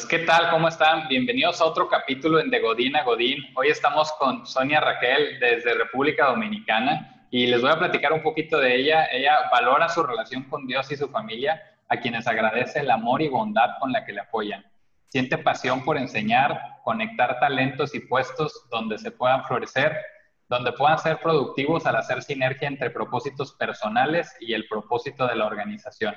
Pues qué tal, ¿cómo están? Bienvenidos a otro capítulo en De Godín a Godín. Hoy estamos con Sonia Raquel desde República Dominicana y les voy a platicar un poquito de ella. Ella valora su relación con Dios y su familia, a quienes agradece el amor y bondad con la que le apoyan. Siente pasión por enseñar, conectar talentos y puestos donde se puedan florecer, donde puedan ser productivos al hacer sinergia entre propósitos personales y el propósito de la organización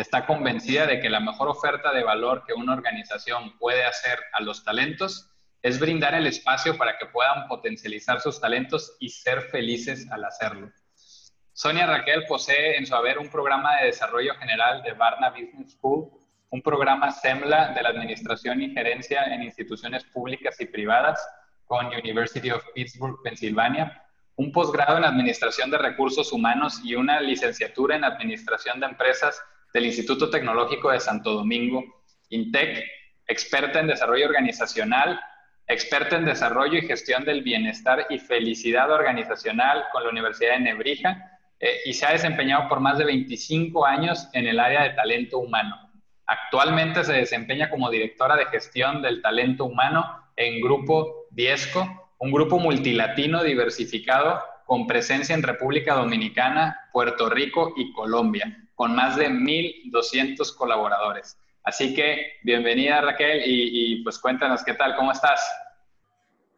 está convencida de que la mejor oferta de valor que una organización puede hacer a los talentos es brindar el espacio para que puedan potencializar sus talentos y ser felices al hacerlo. Sonia Raquel posee en su haber un programa de desarrollo general de Barna Business School, un programa SEMLA de la Administración y Gerencia en Instituciones Públicas y Privadas con University of Pittsburgh, Pensilvania, un posgrado en Administración de Recursos Humanos y una licenciatura en Administración de Empresas del Instituto Tecnológico de Santo Domingo, INTEC, experta en desarrollo organizacional, experta en desarrollo y gestión del bienestar y felicidad organizacional con la Universidad de Nebrija eh, y se ha desempeñado por más de 25 años en el área de talento humano. Actualmente se desempeña como directora de gestión del talento humano en Grupo Diezco, un grupo multilatino diversificado con presencia en República Dominicana, Puerto Rico y Colombia con más de 1.200 colaboradores. Así que bienvenida Raquel y, pues cuéntanos qué tal, ¿cómo estás?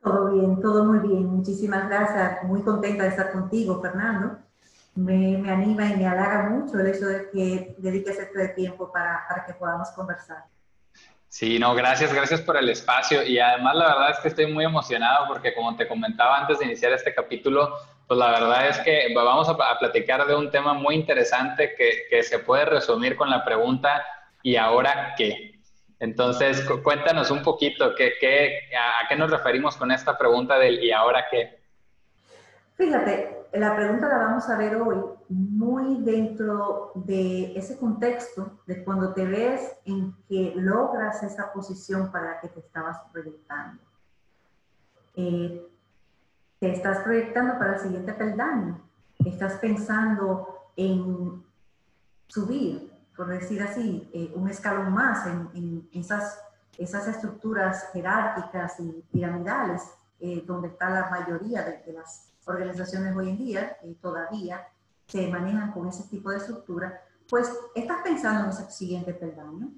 Todo bien, todo muy bien. Muchísimas gracias. Muy contenta de estar contigo, Fernando. Me, me anima y me halaga mucho el hecho de que dediques este tiempo para, para que podamos conversar. Sí, no, gracias, gracias por el espacio. Y además la verdad es que estoy muy emocionado porque como te comentaba antes de iniciar este capítulo, pues la verdad es que vamos a, platicar de un tema muy interesante que, que, se puede resumir con la pregunta ¿y ahora qué? Entonces, cuéntanos un poquito ¿qué, qué, a, qué nos referimos con esta pregunta del ¿y ahora qué? Fíjate, la pregunta la vamos a ver hoy muy dentro de ese contexto de cuando te ves en que logras esa posición para la que te estabas proyectando. Eh, te estás proyectando para el siguiente peldaño, estás pensando en subir, por decir así, eh, un escalón más en, esas, esas estructuras jerárquicas y piramidales eh, donde está la mayoría de, las organizaciones hoy en día, y todavía se manejan con ese tipo de estructura, pues estás pensando en ese siguiente peldaño.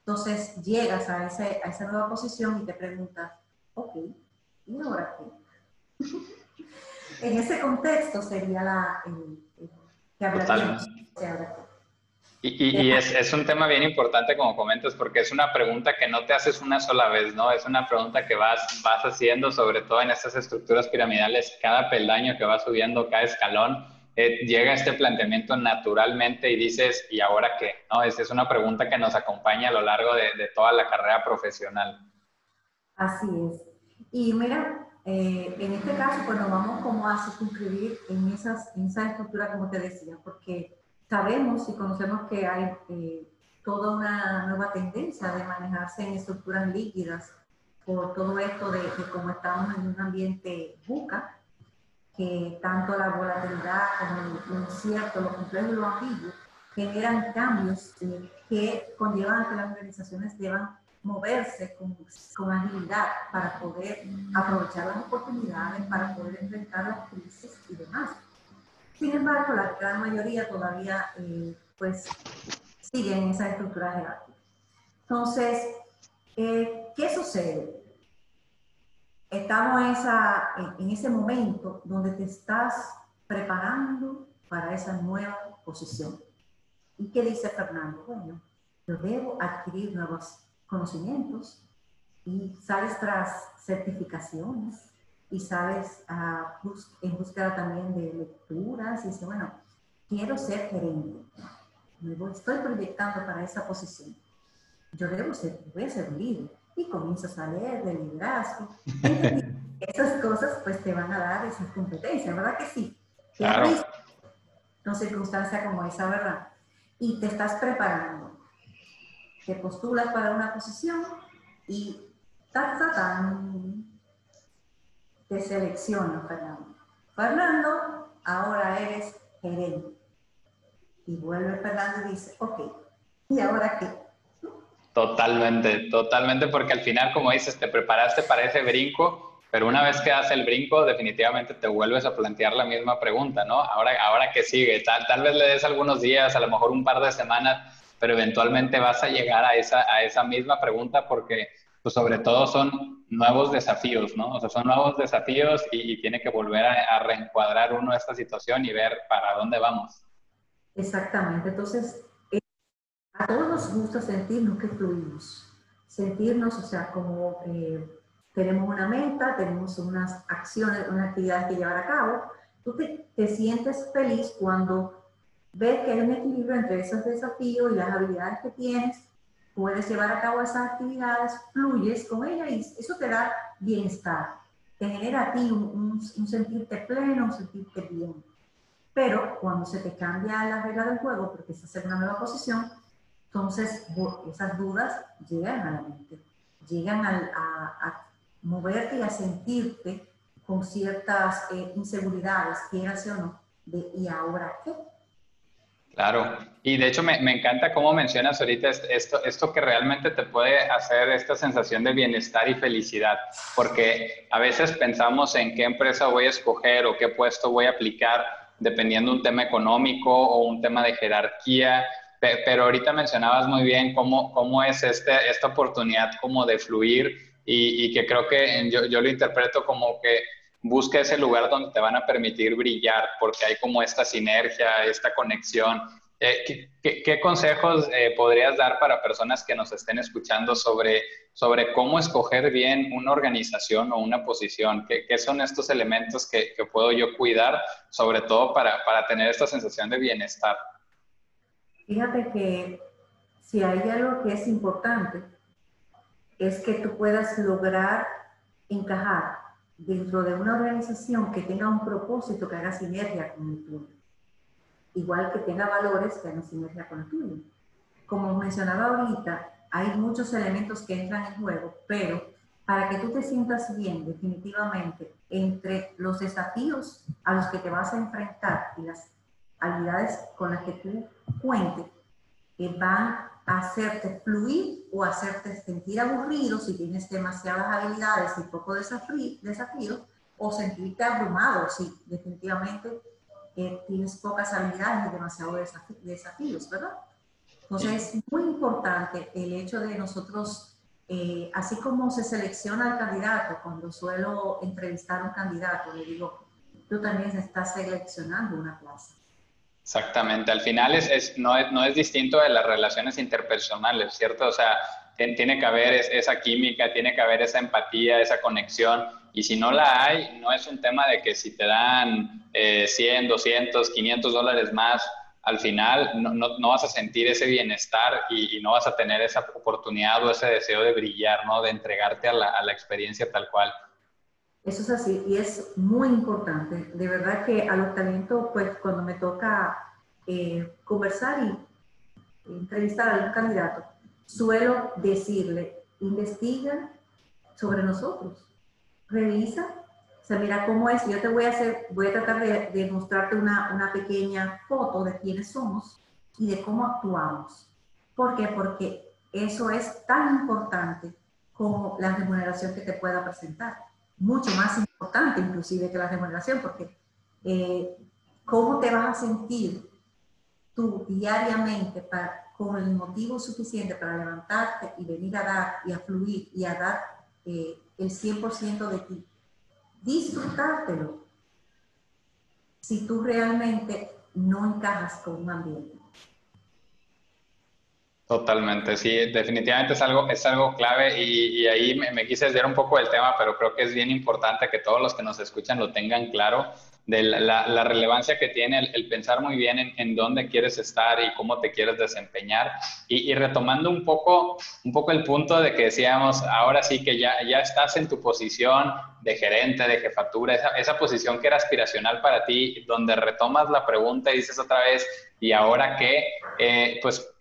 Entonces llegas a, ese, a esa nueva posición y te preguntas, ok, ¿y ahora qué? En ese contexto sería la que hablaríamos y, y, es, es, un tema bien importante, como comentas, porque es una pregunta que no te haces una sola vez, ¿no? Es una pregunta que vas, vas haciendo, sobre todo en estas estructuras piramidales, cada peldaño que va subiendo, cada escalón, eh, llega este planteamiento naturalmente y dices, ¿y ahora qué? ¿No? Es, es una pregunta que nos acompaña a lo largo de, de toda la carrera profesional. Así es. Y mira, eh, en este caso, pues nos vamos como a circunscribir en, esas, en esa estructura, como te decía, porque sabemos y conocemos que hay eh, toda una nueva tendencia de manejarse en estructuras líquidas por todo esto de, que como estamos en un ambiente buca, que tanto la volatilidad como lo incierto, lo complejo y lo ambiguo generan cambios eh, que conllevan a que las organizaciones deban moverse con, con, agilidad para poder aprovechar las oportunidades, para poder enfrentar las crisis y demás. Sin embargo, la gran mayoría todavía eh, pues siguen esa estructura jerárquica. Entonces, eh, ¿qué sucede? Estamos en, esa, en ese momento donde te estás preparando para esa nueva posición. ¿Y qué dice Fernando? Bueno, yo debo adquirir nuevas conocimientos y sales tras certificaciones y sales a en búsqueda también de lecturas y dices, bueno, quiero ser gerente, me estoy proyectando para esa posición. Yo debo ser, voy a ser líder y comienzas a leer de liderazgo. esas cosas pues te van a dar esas competencias, ¿verdad que sí? Claro. No circunstancia como esa, ¿verdad? Y te estás preparando te postulas para una posición y ta, te selecciona Fernando. Fernando, ahora eres gerente. Y vuelve Fernando y dice, ok, ¿y ahora qué? Totalmente, totalmente, porque al final, como dices, te preparaste para ese brinco, pero una vez que das el brinco, definitivamente te vuelves a plantear la misma pregunta, ¿no? Ahora, ahora que sigue, tal, tal vez le des algunos días, a lo mejor un par de semanas, pero eventualmente vas a llegar a esa, a esa misma pregunta porque, pues sobre todo son nuevos desafíos, ¿no? O sea, son nuevos desafíos y, tiene que volver a, a reencuadrar uno esta situación y ver para dónde vamos. Exactamente, entonces a todos nos gusta sentirnos que fluimos, sentirnos, o sea, como eh, tenemos una meta, tenemos unas acciones, unas actividades que llevar a cabo, tú te, te, sientes feliz cuando ves que hay un equilibrio entre esos desafíos y las habilidades que tienes, puedes llevar a cabo esas actividades, fluyes con ellas y eso te da bienestar, te genera a ti un, un sentirte pleno, un sentirte bien. Pero cuando se te cambia la regla del juego, porque estás en una nueva posición, entonces, esas dudas llegan a la mente, llegan a, moverte y a sentirte con ciertas eh, inseguridades, quieras o no, de ¿y ahora qué? Claro, y de hecho me, me, encanta cómo mencionas ahorita esto, esto que realmente te puede hacer esta sensación de bienestar y felicidad, porque a veces pensamos en qué empresa voy a escoger o qué puesto voy a aplicar dependiendo de un tema económico o un tema de jerarquía. Pero ahorita mencionabas muy bien cómo, cómo es este, esta oportunidad como de fluir y, que creo que yo, yo, lo interpreto como que busca ese lugar donde te van a permitir brillar porque hay como esta sinergia, esta conexión. Eh, ¿qué, qué, consejos eh, podrías dar para personas que nos estén escuchando sobre, sobre cómo escoger bien una organización o una posición? ¿Qué, qué son estos elementos que, que, puedo yo cuidar, sobre todo para, para tener esta sensación de bienestar? Fíjate que si hay algo que es importante, es que tú puedas lograr encajar dentro de una organización que tenga un propósito que haga sinergia con el tuyo. Igual que tenga valores que hagan sinergia con el tuyo. Como mencionaba ahorita, hay muchos elementos que entran en juego, pero para que tú te sientas bien definitivamente entre los desafíos a los que te vas a enfrentar y las habilidades con las que tú cuentes que van hacerte fluir o hacerte sentir aburrido si tienes demasiadas habilidades y poco desafíos, o sentirte abrumado si definitivamente eh, tienes pocas habilidades y demasiados desafíos, ¿verdad? Entonces es muy importante el hecho de nosotros, eh, así como se selecciona el candidato, cuando suelo entrevistar a un candidato, le digo, tú también estás seleccionando una plaza. Exactamente, al final es, es, no, es, no es distinto de las relaciones interpersonales, ¿cierto? O sea, tiene que haber esa química, tiene que haber esa empatía, esa conexión, y si no la hay, no es un tema de que si te dan eh, 100, 200, 500 dólares más, al final no, no, vas a sentir ese bienestar y, y, no vas a tener esa oportunidad o ese deseo de brillar, ¿no? De entregarte a la, a la experiencia tal cual. Eso es así y es muy importante. De verdad que a los talentos, pues cuando me toca eh, conversar y entrevistar a un candidato, suelo decirle, investiga sobre nosotros, revisa, o sea, mira cómo es, yo te voy a hacer, voy a tratar de, de mostrarte una, una pequeña foto de quiénes somos y de cómo actuamos. ¿Por qué? Porque eso es tan importante como la remuneración que te pueda presentar mucho más importante inclusive que la remuneración, porque eh, ¿cómo te vas a sentir tú diariamente para, con el motivo suficiente para levantarte y venir a dar y a fluir y a dar eh, el 100% de ti? Disfrutártelo si tú realmente no encajas con un ambiente. Totalmente, sí, definitivamente es algo, es algo clave y, y ahí me, me, quise desviar un poco del tema, pero creo que es bien importante que todos los que nos escuchan lo tengan claro de la, la relevancia que tiene el, pensar muy bien en, en, dónde quieres estar y cómo te quieres desempeñar. Y, y, retomando un poco, un poco el punto de que decíamos, ahora sí que ya, ya estás en tu posición de gerente, de jefatura, esa, esa posición que era aspiracional para ti, donde retomas la pregunta y dices otra vez, ¿y ahora qué? Eh, pues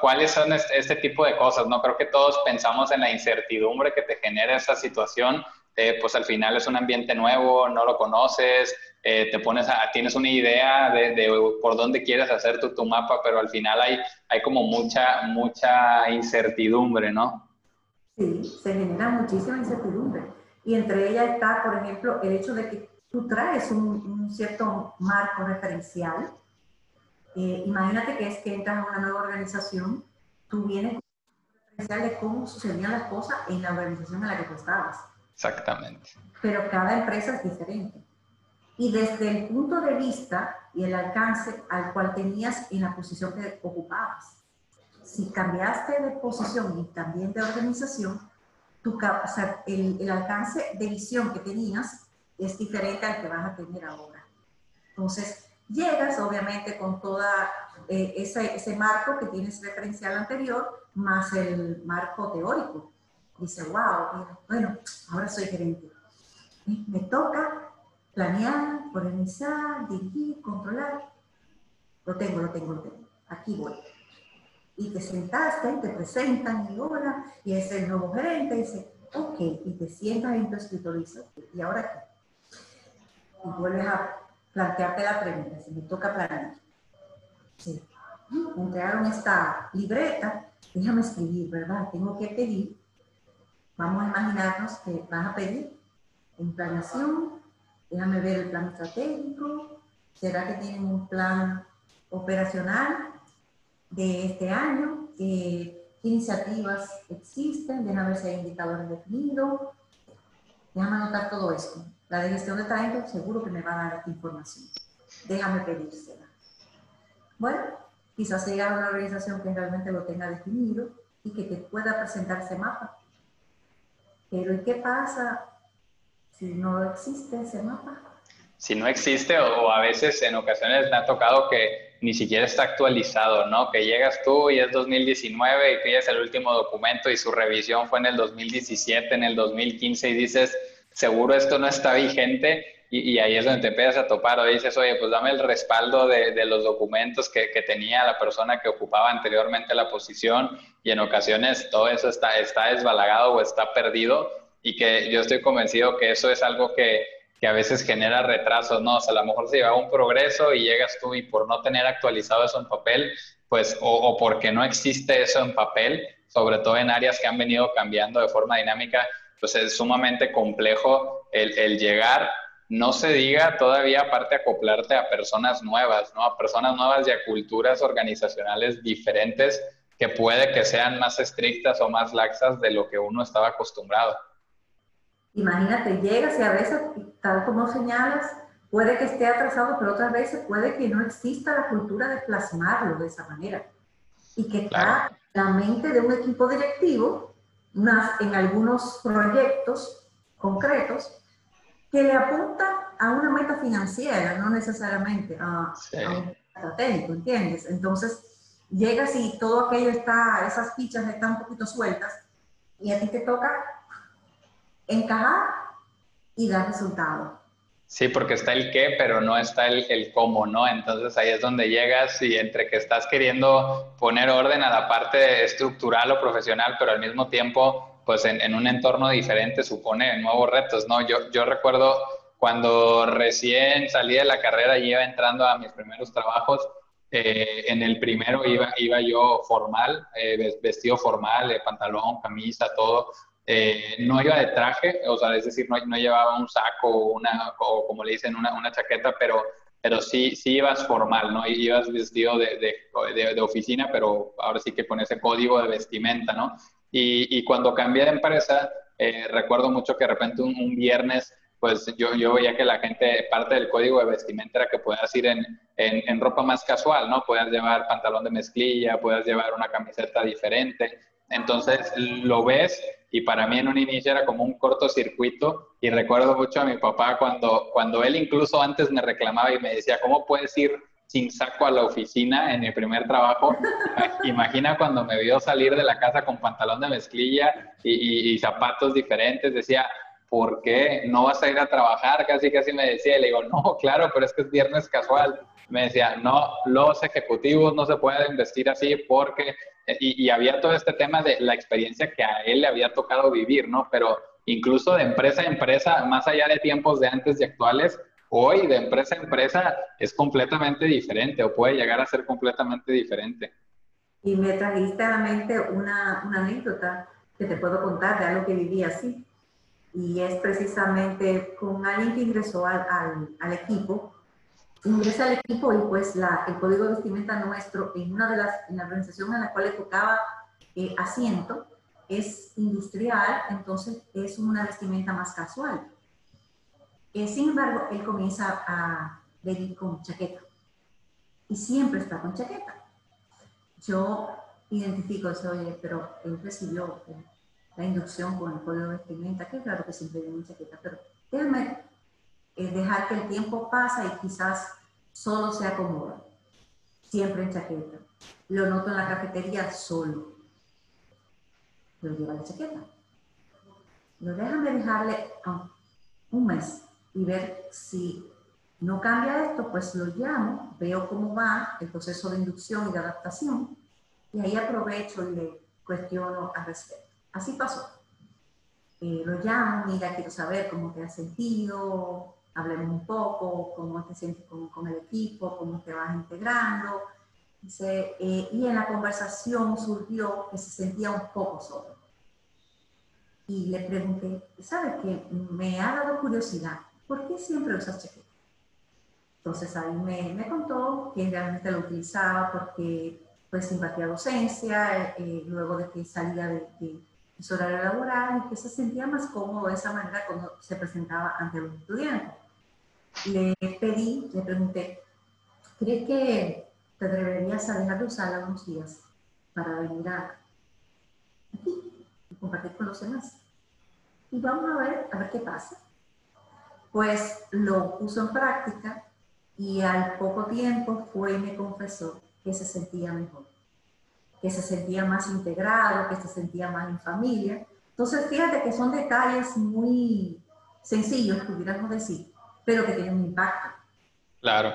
cuáles son este, este, tipo de cosas, ¿no? Creo que todos pensamos en la incertidumbre que te genera esa situación, eh, pues al final es un ambiente nuevo, no lo conoces, eh, te pones a, tienes una idea de, por dónde quieres hacer tu, tu, mapa, pero al final hay, hay como mucha, mucha incertidumbre, ¿no? Sí, se genera muchísima incertidumbre. Y entre ellas está, por ejemplo, el hecho de que tú traes un, cierto marco referencial. Eh, imagínate que es que entras a una nueva organización, tú vienes con de cómo sucedían las cosas en la organización en la que tú estabas. Exactamente. Pero cada empresa es diferente. Y desde el punto de vista y el alcance al cual tenías en la posición que ocupabas. Si cambiaste de posición y también de organización, tu, o el, el alcance de visión que tenías es diferente al que vas a tener ahora. Entonces, llegas obviamente con toda eh, ese, marco que tienes referencial anterior, más el marco teórico dice, wow, bueno, ahora soy gerente. Me toca planear, organizar, dirigir, controlar. Lo tengo, lo tengo, lo tengo. Aquí voy. Y te sentaste, te presentan y hola, y es el nuevo gerente, dice, ok, y te sientas en tu escritorio y ahora qué? Y vuelves a plantearte la pregunta, si me toca planear. Sí. Entregaron esta libreta, déjame escribir, ¿verdad? Tengo que pedir Vamos a imaginarnos que vas a pedir planeación, déjame ver el plan estratégico, será que tienen un plan operacional de este año, qué iniciativas existen, déjame ver si hay indicadores definidos, déjame anotar todo esto. La de gestión de talento seguro que me va a dar información. Déjame pedírsela. Bueno, quizás llegar a una organización que realmente lo tenga definido y que te pueda presentar ese mapa pero ¿y qué pasa si no existe ese mapa? Si no existe o, a veces en ocasiones me ha tocado que ni siquiera está actualizado, ¿no? Que llegas tú y es 2019 y pides el último documento y su revisión fue en el 2017, en el 2015 y dices, seguro esto no está vigente y, ahí es donde te empiezas a topar o dices, oye, pues dame el respaldo de, de los documentos que, que, tenía la persona que ocupaba anteriormente la posición y en ocasiones todo eso está, está desbalagado o está perdido y que yo estoy convencido que eso es algo que, que a veces genera retrasos, ¿no? O sea, a lo mejor se lleva un progreso y llegas tú y por no tener actualizado eso en papel, pues, o, o porque no existe eso en papel, sobre todo en áreas que han venido cambiando de forma dinámica, pues es sumamente complejo el, el llegar no se diga todavía aparte acoplarte a personas nuevas, ¿no? A personas nuevas y a culturas organizacionales diferentes que puede que sean más estrictas o más laxas de lo que uno estaba acostumbrado. Imagínate, llegas y a veces, tal como señalas, puede que esté atrasado, pero otras veces puede que no exista la cultura de plasmarlo de esa manera. Y que está la mente de un equipo directivo, más en algunos proyectos concretos, que le apunta a una meta financiera, no necesariamente a, un estratégico, ¿entiendes? Entonces, llegas y todo aquello está, esas fichas están un poquito sueltas y a ti te toca encajar y dar resultados. Sí, porque está el qué, pero no está el, el, cómo, ¿no? Entonces ahí es donde llegas y entre que estás queriendo poner orden a la parte estructural o profesional, pero al mismo tiempo pues en, un entorno diferente supone nuevos retos, ¿no? Yo, yo recuerdo cuando recién salí de la carrera y iba entrando a mis primeros trabajos, eh, en el primero iba, iba yo formal, eh, vestido formal, pantalón, camisa, todo. Eh, no iba de traje, o sea, es decir, no, no llevaba un saco una, o como le dicen, una, una chaqueta, pero, pero sí, sí ibas formal, ¿no? Ibas vestido de, de, de, oficina, pero ahora sí que con ese código de vestimenta, ¿no? Y, cuando cambié de empresa, eh, recuerdo mucho que de repente un, viernes, pues yo, yo, veía que la gente, parte del código de vestimenta era que puedas ir en, en, en, ropa más casual, ¿no? Puedas llevar pantalón de mezclilla, puedas llevar una camiseta diferente. Entonces lo ves y para mí en un inicio era como un cortocircuito y recuerdo mucho a mi papá cuando, cuando él incluso antes me reclamaba y me decía, ¿cómo puedes ir sin saco a la oficina en mi primer trabajo. Imagina cuando me vio salir de la casa con pantalón de mezclilla y, zapatos diferentes, decía, ¿por qué no vas a ir a trabajar? Casi, casi me decía, y le digo, no, claro, pero es que es viernes casual. Me decía, no, los ejecutivos no se pueden vestir así porque, y, y había todo este tema de la experiencia que a él le había tocado vivir, ¿no? Pero incluso de empresa a empresa, más allá de tiempos de antes y actuales, hoy de empresa a empresa es completamente diferente o puede llegar a ser completamente diferente. Y me trajiste a la mente una, anécdota que te puedo contar de algo que viví así. Y es precisamente con alguien que ingresó al equipo ingresa al equipo y pues la, el código de vestimenta nuestro en una de las en la organización en la cual le tocaba eh, asiento es industrial, entonces es una vestimenta más casual. Eh, sin embargo, él comienza a venir con chaqueta y siempre está con chaqueta. Yo identifico eso, oye, pero él recibió eh, la inducción con el código de vestimenta, que claro que siempre viene chaqueta, pero déjame dejar que el tiempo pasa y quizás solo se acomoda, siempre en chaqueta. Lo noto en la cafetería solo. Lo lleva la chaqueta. Lo dejan de dejarle un mes y ver si no cambia esto, pues lo llamo, veo cómo va el proceso de inducción y de adaptación y ahí aprovecho y le cuestiono al respecto. Así pasó. Eh, lo llamo, mira, quiero saber cómo te has sentido, hablemos un poco, cómo te sientes con, el equipo, cómo te vas integrando. Eh, y en la conversación surgió que se sentía un poco solo. Y le pregunté, ¿sabes qué? Me ha dado curiosidad, ¿por qué siempre usas chaqueta? Entonces ahí me, me contó que realmente lo utilizaba porque pues simpatía docencia, eh, luego de que salía de, de, su horario laboral y que se sentía más cómodo de esa manera cuando se presentaba ante los estudiantes le pedí, le pregunté, ¿crees que te deberías a dejar de usarla unos días para venir a, aquí y compartir con los demás? Y vamos a ver, a ver qué pasa. Pues lo puso en práctica y al poco tiempo fue y me confesó que se sentía mejor, que se sentía más integrado, que se sentía más en familia. Entonces, fíjate que son detalles muy sencillos, pudiéramos decir, pero que tiene un impacto. Claro.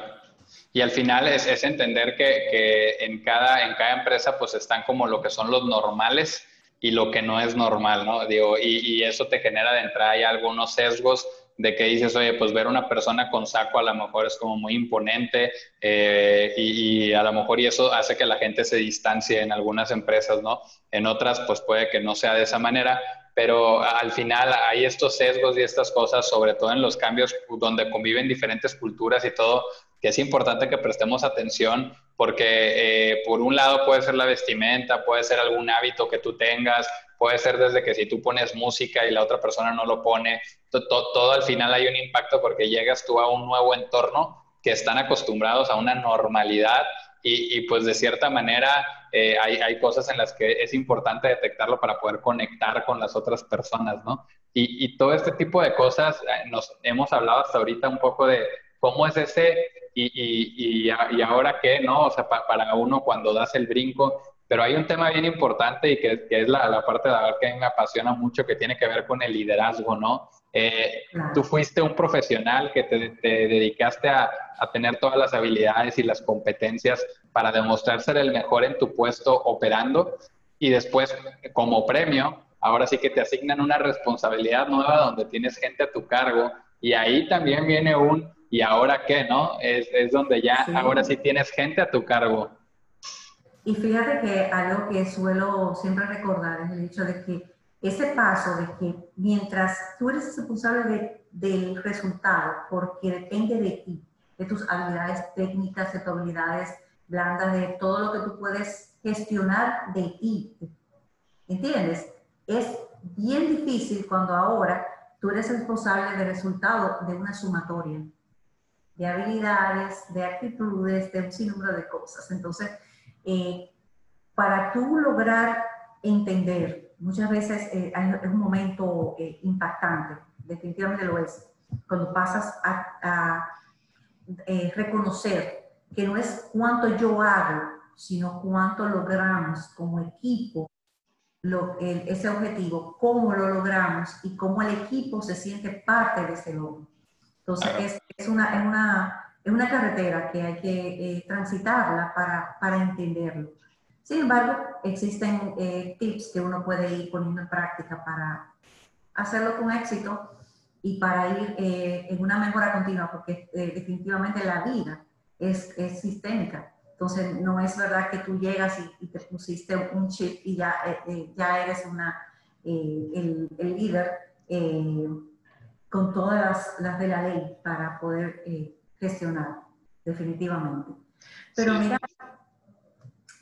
Y al final es, entender que, en, cada, en cada empresa pues están como lo que son los normales y lo que no es normal, ¿no? Digo, y, y eso te genera de entrada ya algunos sesgos de que dices, oye, pues ver una persona con saco a lo mejor es como muy imponente eh, y, y, a lo mejor y eso hace que la gente se distancie en algunas empresas, ¿no? En otras, pues puede que no sea de esa manera, pero al final hay estos sesgos y estas cosas, sobre todo en los cambios donde conviven diferentes culturas y todo, que es importante que prestemos atención porque eh, por un lado puede ser la vestimenta, puede ser algún hábito que tú tengas, puede ser desde que si tú pones música y la otra persona no lo pone, todo al final hay un impacto porque llegas tú a un nuevo entorno que están acostumbrados a una normalidad y, pues de cierta manera eh, hay, hay, cosas en las que es importante detectarlo para poder conectar con las otras personas, ¿no? Y, todo este tipo de cosas, eh, nos hemos hablado hasta ahorita un poco de cómo es ese y, y, ahora qué, ¿no? O sea, para uno cuando das el brinco, pero hay un tema bien importante y que, que es la, la, parte de la que a mí me apasiona mucho, que tiene que ver con el liderazgo, ¿no? Eh, tú fuiste un profesional que te, te dedicaste a, a, tener todas las habilidades y las competencias para demostrar ser el mejor en tu puesto operando y después como premio, ahora sí que te asignan una responsabilidad nueva donde tienes gente a tu cargo y ahí también viene un ¿y ahora qué? ¿No? Es, es donde ya sí. ahora sí tienes gente a tu cargo. Y fíjate que algo que suelo siempre recordar es el hecho de que ese paso de que mientras tú eres responsable de, del resultado, porque depende de ti, de tus habilidades técnicas, de tus habilidades blandas, de todo lo que tú puedes gestionar de ti, ¿entiendes? Es bien difícil cuando ahora tú eres responsable del resultado de una sumatoria de habilidades, de actitudes, de un sinnúmero de cosas. Entonces, eh, para tú lograr entender muchas veces eh, es un momento eh, impactante, definitivamente lo es, cuando pasas a, a eh, reconocer que no es cuánto yo hago, sino cuánto logramos como equipo lo, el, ese objetivo, cómo lo logramos y cómo el equipo se siente parte de ese logro. Entonces, es, es, una, es, una, es una carretera que hay que eh, transitarla para, para entenderlo. Sin embargo, existen eh, tips que uno puede ir poniendo en práctica para hacerlo con éxito y para ir eh, en una mejora continua, porque eh, definitivamente la vida es, es, sistémica. Entonces, no es verdad que tú llegas y, te pusiste un chip y ya, eh, ya eres una, el, el, líder con todas las, las, de la ley para poder gestionar, definitivamente. Pero mira,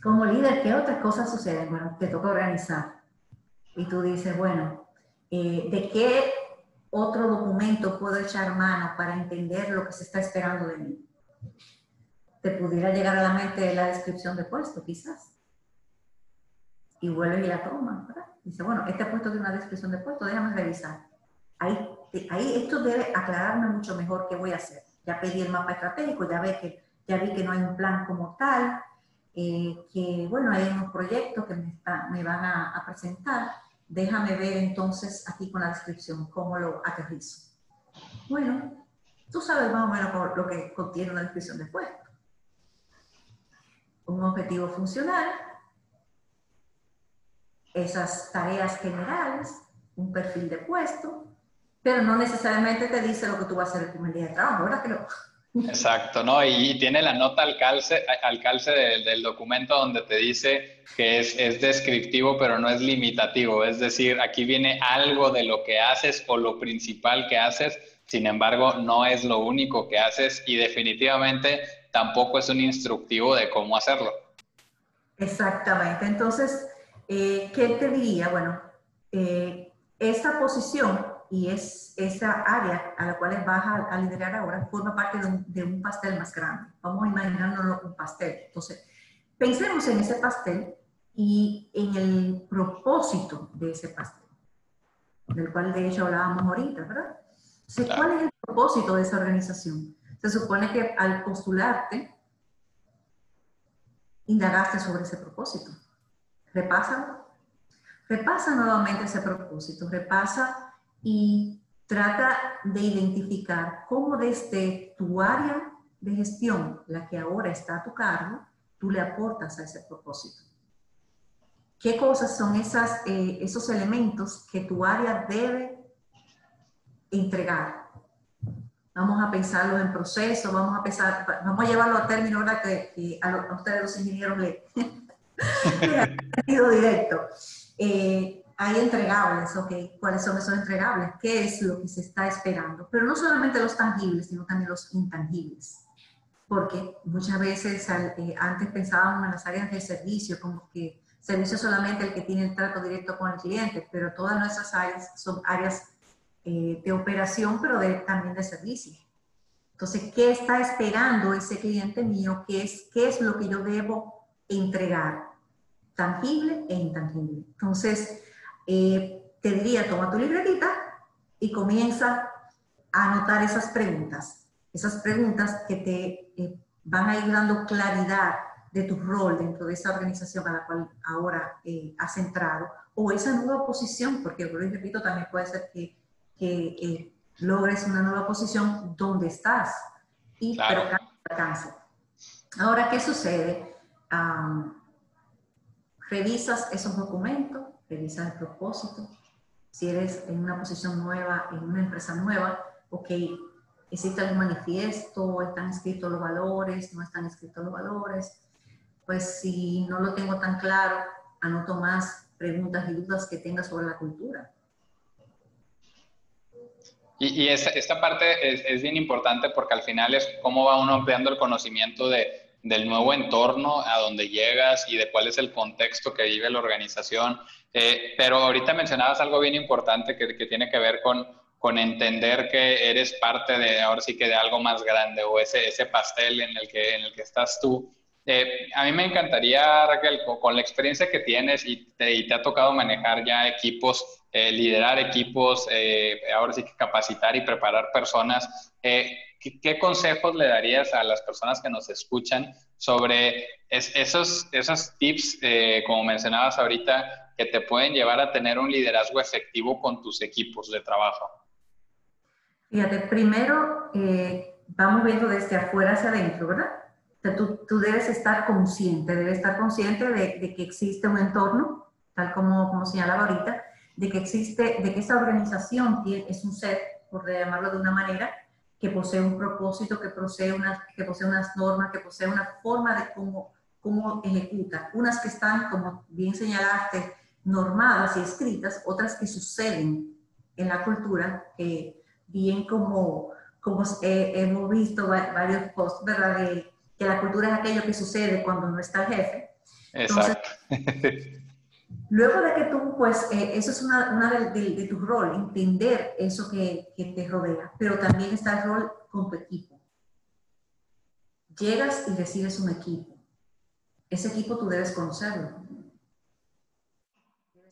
como líder, ¿qué otras cosas suceden? Bueno, te toca organizar. Y tú dices, bueno, ¿de qué otro documento puedo echar mano para entender lo que se está esperando de mí? Te pudiera llegar a la mente la descripción de puesto, quizás. Y vuelve y la toma, ¿verdad? Dice, bueno, este puesto de una descripción de puesto, déjame revisar. Ahí, ahí esto debe aclararme mucho mejor qué voy a hacer. Ya pedí el mapa estratégico, ya, ve que, ya vi que no hay un plan como tal, eh, que bueno, hay unos proyectos que me, me van a, a presentar Déjame ver entonces aquí con la descripción cómo lo aterrizo. Bueno, tú sabes más o menos lo que contiene una descripción de puesto. Un objetivo funcional, esas tareas generales, un perfil de puesto, pero no necesariamente te dice lo que tú vas a hacer el primer día de trabajo, ¿verdad que no? Exacto, ¿no? Y, tiene la nota al calce, al calce del, documento donde te dice que es, es, descriptivo, pero no es limitativo. Es decir, aquí viene algo de lo que haces o lo principal que haces, sin embargo, no es lo único que haces y definitivamente tampoco es un instructivo de cómo hacerlo. Exactamente. Entonces, eh, ¿qué te diría? Bueno, eh, esta posición y es esa área a la cual vas a, liderar ahora forma parte de un, pastel más grande. Vamos a imaginarnos un pastel. Entonces, pensemos en ese pastel y en el propósito de ese pastel, del cual de hecho hablábamos ahorita, ¿verdad? Entonces, ¿cuál es el propósito de esa organización? Se supone que al postularte, indagaste sobre ese propósito. Repasa, repasa nuevamente ese propósito, repasa y trata de identificar cómo desde tu área de gestión, la que ahora está a tu cargo, tú le aportas a ese propósito. ¿Qué cosas son esas, eh, esos elementos que tu área debe entregar? Vamos a pensarlo en proceso, vamos a pensar, vamos a llevarlo a término ahora que, a, ustedes los ingenieros le, sentido directo. Eh, hay entregables, ok, ¿cuáles son esos entregables? ¿Qué es lo que se está esperando? Pero no solamente los tangibles, sino también los intangibles. Porque muchas veces eh, antes pensábamos en las áreas de servicio, como que servicio solamente el que tiene el trato directo con el cliente, pero todas nuestras áreas son áreas eh, de operación, pero también de servicio. Entonces, ¿qué está esperando ese cliente mío? ¿Qué es, qué es lo que yo debo entregar? Tangible e intangible. Entonces, eh, te diría, toma tu libretita y comienza a anotar esas preguntas. Esas preguntas que te eh, van a ir dando claridad de tu rol dentro de esa organización a la cual ahora eh, has entrado, o esa nueva posición, porque, repito, también puede ser que, que logres una nueva posición donde estás, y, pero alcance. Ahora, ¿qué sucede? revisas esos documentos, revisar el propósito. Si eres en una posición nueva, en una empresa nueva, ok, existe algún manifiesto, están escritos los valores, no están escritos los valores. Pues si no lo tengo tan claro, anoto más preguntas y dudas que tenga sobre la cultura. Y, y esta, esta, parte es, es, bien importante porque al final es cómo va uno ampliando el conocimiento de, del nuevo entorno a donde llegas y de cuál es el contexto que vive la organización. Eh, pero ahorita mencionabas algo bien importante que, que, tiene que ver con, con entender que eres parte de, ahora sí que de algo más grande o ese, ese pastel en el que, en el que estás tú. Eh, a mí me encantaría, Raquel, con, la experiencia que tienes y te, y te ha tocado manejar ya equipos, eh, liderar equipos, ahora sí que capacitar y preparar personas. ¿Qué, ¿qué, consejos le darías a las personas que nos escuchan sobre esos, esos tips, como mencionabas ahorita, que te pueden llevar a tener un liderazgo efectivo con tus equipos de trabajo? Fíjate, primero eh, vamos viendo desde afuera hacia adentro, ¿verdad? tú, tú, debes estar consciente, debes estar consciente de, que existe un entorno, tal como, como señalaba ahorita, de que existe, de que esa organización es un ser, por llamarlo de una manera, que posee un propósito, que posee, una, que posee unas normas, que posee una forma de cómo, cómo ejecuta. Unas que están, como bien señalaste, normadas y escritas, otras que suceden en la cultura, eh, bien como, como eh, hemos visto varios posts, ¿verdad? De que la cultura es aquello que sucede cuando no está el jefe. Exacto. luego de que tú, pues, eh, eso es una, una de, de, tu rol, entender eso que, que te rodea, pero también está el rol con tu equipo. Llegas y recibes un equipo. Ese equipo tú debes conocerlo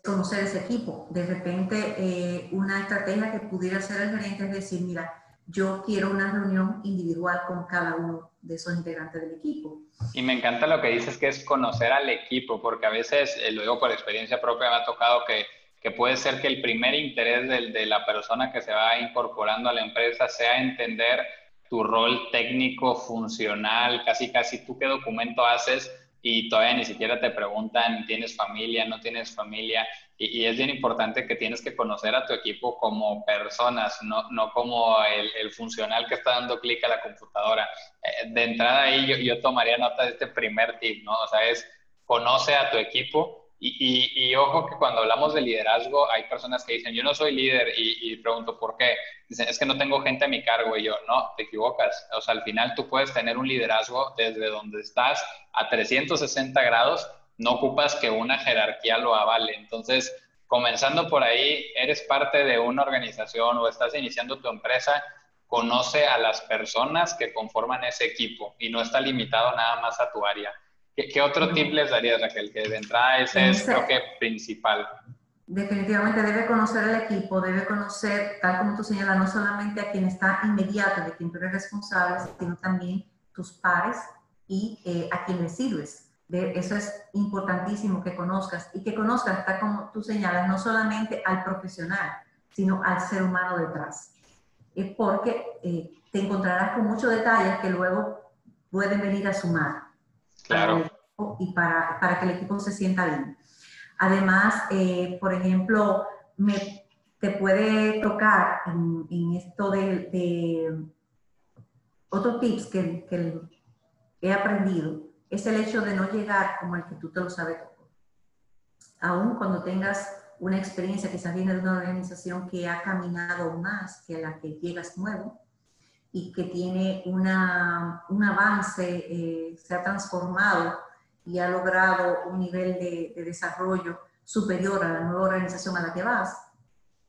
conocer ese equipo. De repente, eh, una estrategia que pudiera ser el gerente es decir, mira, yo quiero una reunión individual con cada uno de esos integrantes del equipo. Y me encanta lo que dices, que es conocer al equipo, porque a veces, eh, lo digo por experiencia propia, me ha tocado que, que puede ser que el primer interés de, de la persona que se va incorporando a la empresa sea entender tu rol técnico, funcional, casi casi tú qué documento haces y todavía ni siquiera te preguntan, ¿tienes familia? ¿No tienes familia? Y, es bien importante que tienes que conocer a tu equipo como personas, no, no como el, el, funcional que está dando clic a la computadora. Eh, de entrada ahí yo, yo, tomaría nota de este primer tip, ¿no? O sea, es conoce a tu equipo y, y, ojo que cuando hablamos de liderazgo hay personas que dicen, yo no soy líder y, y, pregunto por qué. Dicen, es que no tengo gente a mi cargo y yo, no, te equivocas. O sea, al final tú puedes tener un liderazgo desde donde estás a 360 grados, no ocupas que una jerarquía lo avale. Entonces, comenzando por ahí, eres parte de una organización o estás iniciando tu empresa, conoce a las personas que conforman ese equipo y no está limitado nada más a tu área ¿Qué, otro tip les darías, Raquel? Que de entrada ese es, creo que, principal. Definitivamente debe conocer el equipo, debe conocer, tal como tú señalas, no solamente a quien está inmediato, de quien tú eres responsable, sino también tus pares y eh, a quien le sirves. De, eso es importantísimo que conozcas y que conozcas, tal como tú señalas, no solamente al profesional, sino al ser humano detrás. Es porque eh, te encontrarás con muchos detalles que luego pueden venir a sumar. Claro. y para, para, que el equipo se sienta bien. Además, eh, por ejemplo, me, te puede tocar en, en esto de, de otros tips que, que, he aprendido, es el hecho de no llegar como el que tú te lo sabes todo. Aún cuando tengas una experiencia que viene de una organización que ha caminado más que la que llegas nuevo, y que tiene una, un avance, eh, se ha transformado y ha logrado un nivel de, desarrollo superior a la nueva organización a la que vas,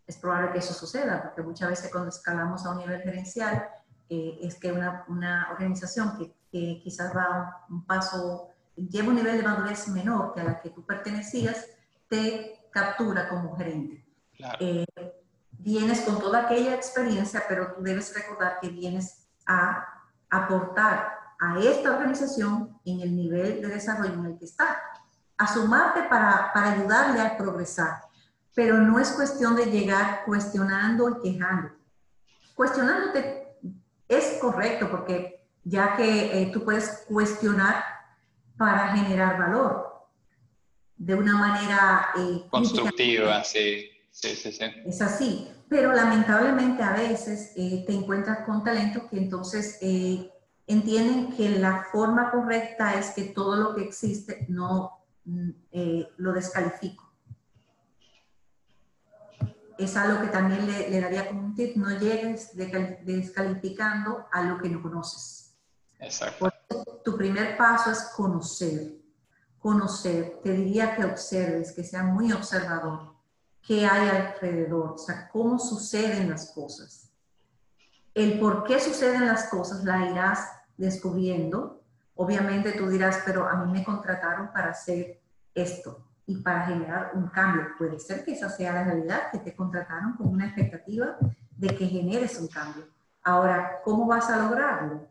es probable que eso suceda, porque muchas veces cuando escalamos a un nivel gerencial, eh, es que una, una organización que, que, quizás va un, paso, lleva un nivel de madurez menor que a la que tú pertenecías, te captura como gerente. Claro. Eh, vienes con toda aquella experiencia, pero tú debes recordar que vienes a aportar a esta organización en el nivel de desarrollo en el que está, a sumarte para, para ayudarle a progresar. Pero no es cuestión de llegar cuestionando y quejando. Cuestionándote es correcto porque ya que eh, tú puedes cuestionar para generar valor de una manera eh, constructiva, sí. Sí, sí, sí. Es así pero lamentablemente a veces eh, te encuentras con talentos que entonces entienden que la forma correcta es que todo lo que existe no mm, lo descalifico. Es algo que también le, daría como un tip, no llegues descalificando a lo que no conoces. Tu primer paso es conocer, conocer. Te diría que observes, que seas muy observador qué hay alrededor, o sea, cómo suceden las cosas. El por qué suceden las cosas la irás descubriendo. Obviamente tú dirás, pero a mí me contrataron para hacer esto y para generar un cambio. Puede ser que esa sea la realidad, que te contrataron con una expectativa de que generes un cambio. Ahora, ¿cómo vas a lograrlo?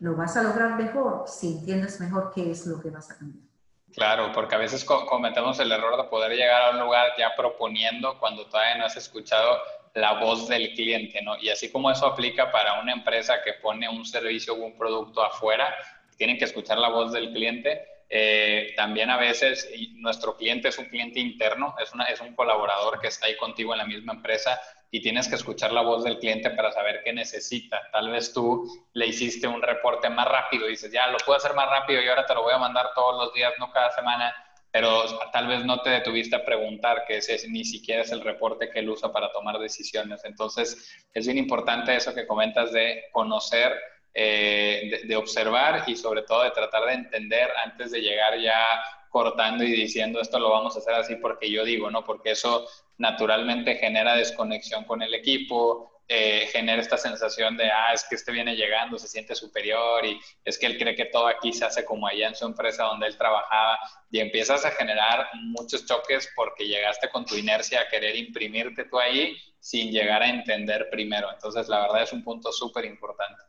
Lo vas a lograr mejor si entiendes mejor qué es lo que vas a cambiar. Claro, porque a veces cometemos el error de poder llegar a un lugar ya proponiendo cuando todavía no has escuchado la voz del cliente, ¿no? Y así como eso aplica para una empresa que pone un servicio o un producto afuera, tienen que escuchar la voz del cliente, Eh, también a veces nuestro cliente es un cliente interno, es, un colaborador que está ahí contigo en la misma empresa y tienes que escuchar la voz del cliente para saber qué necesita. Tal vez tú le hiciste un reporte más rápido y dices, ya lo puedo hacer más rápido y ahora te lo voy a mandar todos los días, no cada semana, pero tal vez no te detuviste a preguntar que ese ni siquiera es el reporte que él usa para tomar decisiones. Entonces, es bien importante eso que comentas de conocer eh, de, observar y sobre todo de tratar de entender antes de llegar ya cortando y diciendo esto lo vamos a hacer así porque yo digo, ¿no? Porque eso naturalmente genera desconexión con el equipo, eh, genera esta sensación de, ah, es que este viene llegando, se siente superior y es que él cree que todo aquí se hace como allá en su empresa donde él trabajaba y empiezas a generar muchos choques porque llegaste con tu inercia a querer imprimirte tú ahí sin llegar a entender primero. Entonces, la verdad es un punto súper importante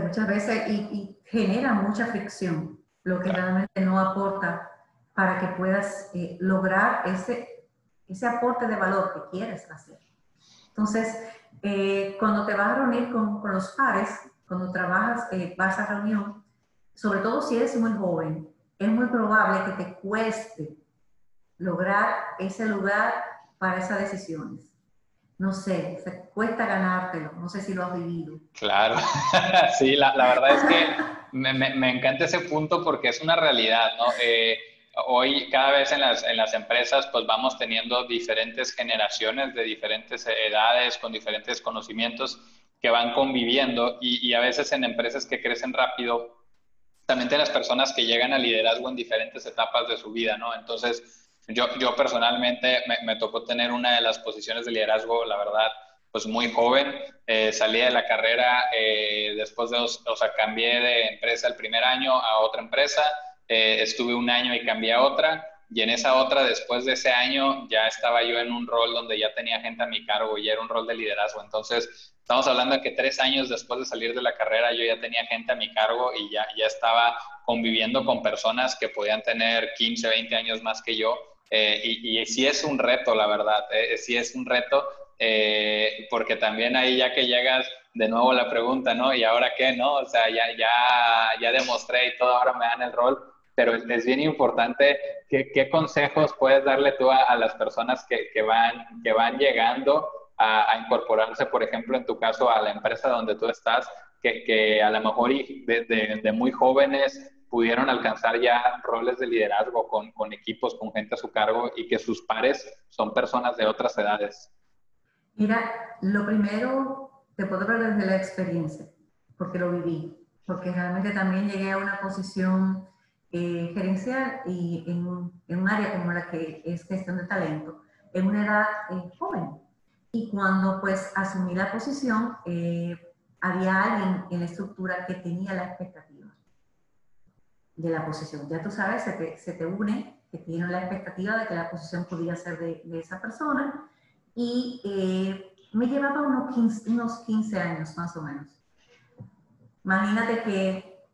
muchas veces y, genera mucha fricción, lo que realmente no aporta para que puedas eh, lograr ese, ese aporte de valor que quieres hacer. Entonces, eh, cuando te vas a reunir con, con los pares, cuando trabajas, eh, vas a reunión, sobre todo si eres muy joven, es muy probable que te cueste lograr ese lugar para esas decisiones no sé, cuesta ganártelo, no sé si lo has vivido. Claro, sí, la, la, verdad es que me, encanta ese punto porque es una realidad, ¿no? Eh, hoy cada vez en las, empresas pues vamos teniendo diferentes generaciones de diferentes edades, con diferentes conocimientos que van conviviendo y, y a veces en empresas que crecen rápido, también las personas que llegan a liderazgo en diferentes etapas de su vida, ¿no? Entonces, yo, yo personalmente me, me, tocó tener una de las posiciones de liderazgo, la verdad, pues muy joven. Eh, salí de la carrera eh, después de, o sea, cambié de empresa el primer año a otra empresa, eh, estuve un año y cambié a otra. Y en esa otra, después de ese año, ya estaba yo en un rol donde ya tenía gente a mi cargo y era un rol de liderazgo. Entonces, estamos hablando de que tres años después de salir de la carrera, yo ya tenía gente a mi cargo y ya, ya estaba conviviendo con personas que podían tener 15, 20 años más que yo eh, y, y, sí es un reto, la verdad, eh, sí es un reto, eh, porque también ahí ya que llegas, de nuevo la pregunta, ¿no? ¿Y ahora qué, no? O sea, ya, ya, ya demostré y todo, ahora me dan el rol, pero es bien importante qué, qué consejos puedes darle tú a, las personas que, que, van, que van llegando a, a, incorporarse, por ejemplo, en tu caso, a la empresa donde tú estás, que, que a lo mejor de, de, de muy jóvenes pudieron alcanzar ya roles de liderazgo con, con, equipos, con gente a su cargo y que sus pares son personas de otras edades? Mira, lo primero te puedo hablar desde la experiencia, porque lo viví, porque realmente también llegué a una posición eh, gerencial y en, en, un área como la que es gestión de talento, en una edad eh, joven. Y cuando pues asumí la posición, eh, había alguien en la estructura que tenía la expectativa de la posición. Ya tú sabes, se te, se te une, que tiene la expectativa de que la posición podía ser de, de esa persona y eh, me llevaba unos 15, unos 15 años más o menos. Imagínate que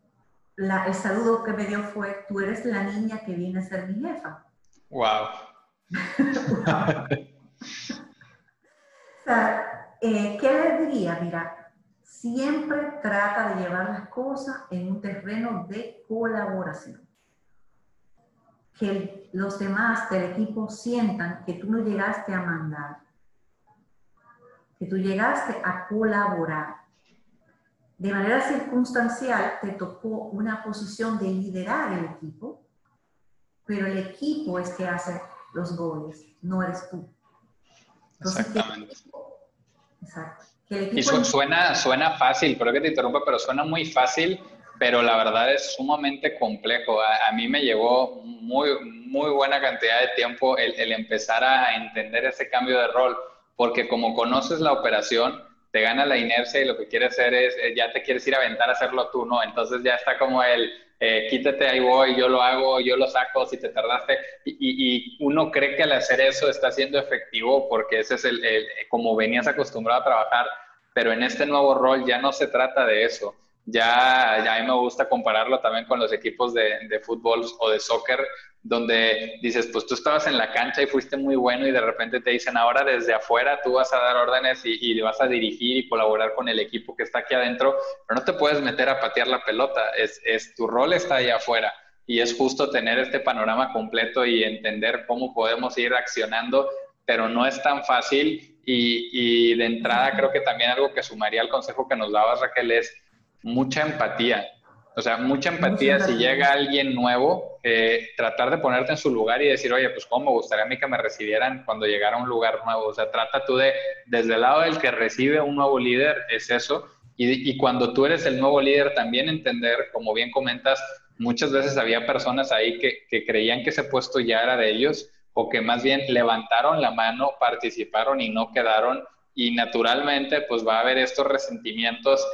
la, el saludo que me dio fue, tú eres la niña que viene a ser mi jefa. Wow. o sea, eh, ¿qué le diría? Mira, siempre trata de llevar las cosas en un terreno de colaboración. Que los demás del equipo sientan que tú no llegaste a mandar, que tú llegaste a colaborar. De manera circunstancial te tocó una posición de liderar el equipo, pero el equipo es que hace los goles, no eres tú. Exactamente. Exacto. Y suena, suena fácil, creo que te interrumpa, pero suena muy fácil, pero la verdad es sumamente complejo. A, mí me llevó muy, muy buena cantidad de tiempo el, el, empezar a entender ese cambio de rol, porque como conoces la operación, te gana la inercia y lo que quieres hacer es, eh, ya te quieres ir a aventar a hacerlo tú, ¿no? Entonces ya está como el, eh, quítate, ahí voy, yo lo hago, yo lo saco, si te tardaste. Y, y, uno cree que al hacer eso está siendo efectivo porque ese es el, el, como venías acostumbrado a trabajar, pero en este nuevo rol ya no se trata de eso. Ya, ya a mí me gusta compararlo también con los equipos de, de fútbol o de soccer, donde dices, pues tú estabas en la cancha y fuiste muy bueno y de repente te dicen, ahora desde afuera tú vas a dar órdenes y, y vas a dirigir y colaborar con el equipo que está aquí adentro, pero no te puedes meter a patear la pelota, es, es tu rol está ahí afuera. y es justo tener este panorama completo y entender cómo podemos ir accionando, pero no es tan fácil y, y de entrada creo que también algo que sumaría al consejo que nos daba Raquel es mucha empatía. O sea, mucha empatía si llega alguien nuevo, eh, tratar de ponerte en su lugar y decir, oye, pues cómo me gustaría a mí que me recibieran cuando llegara a un lugar nuevo. O sea, trata tú de, desde el lado del que recibe un nuevo líder, es eso. Y, y cuando tú eres el nuevo líder, también entender, como bien comentas, muchas veces había personas ahí que, que creían que ese puesto ya era de ellos o que más bien levantaron la mano, participaron y no quedaron. Y naturalmente, pues va a haber estos resentimientos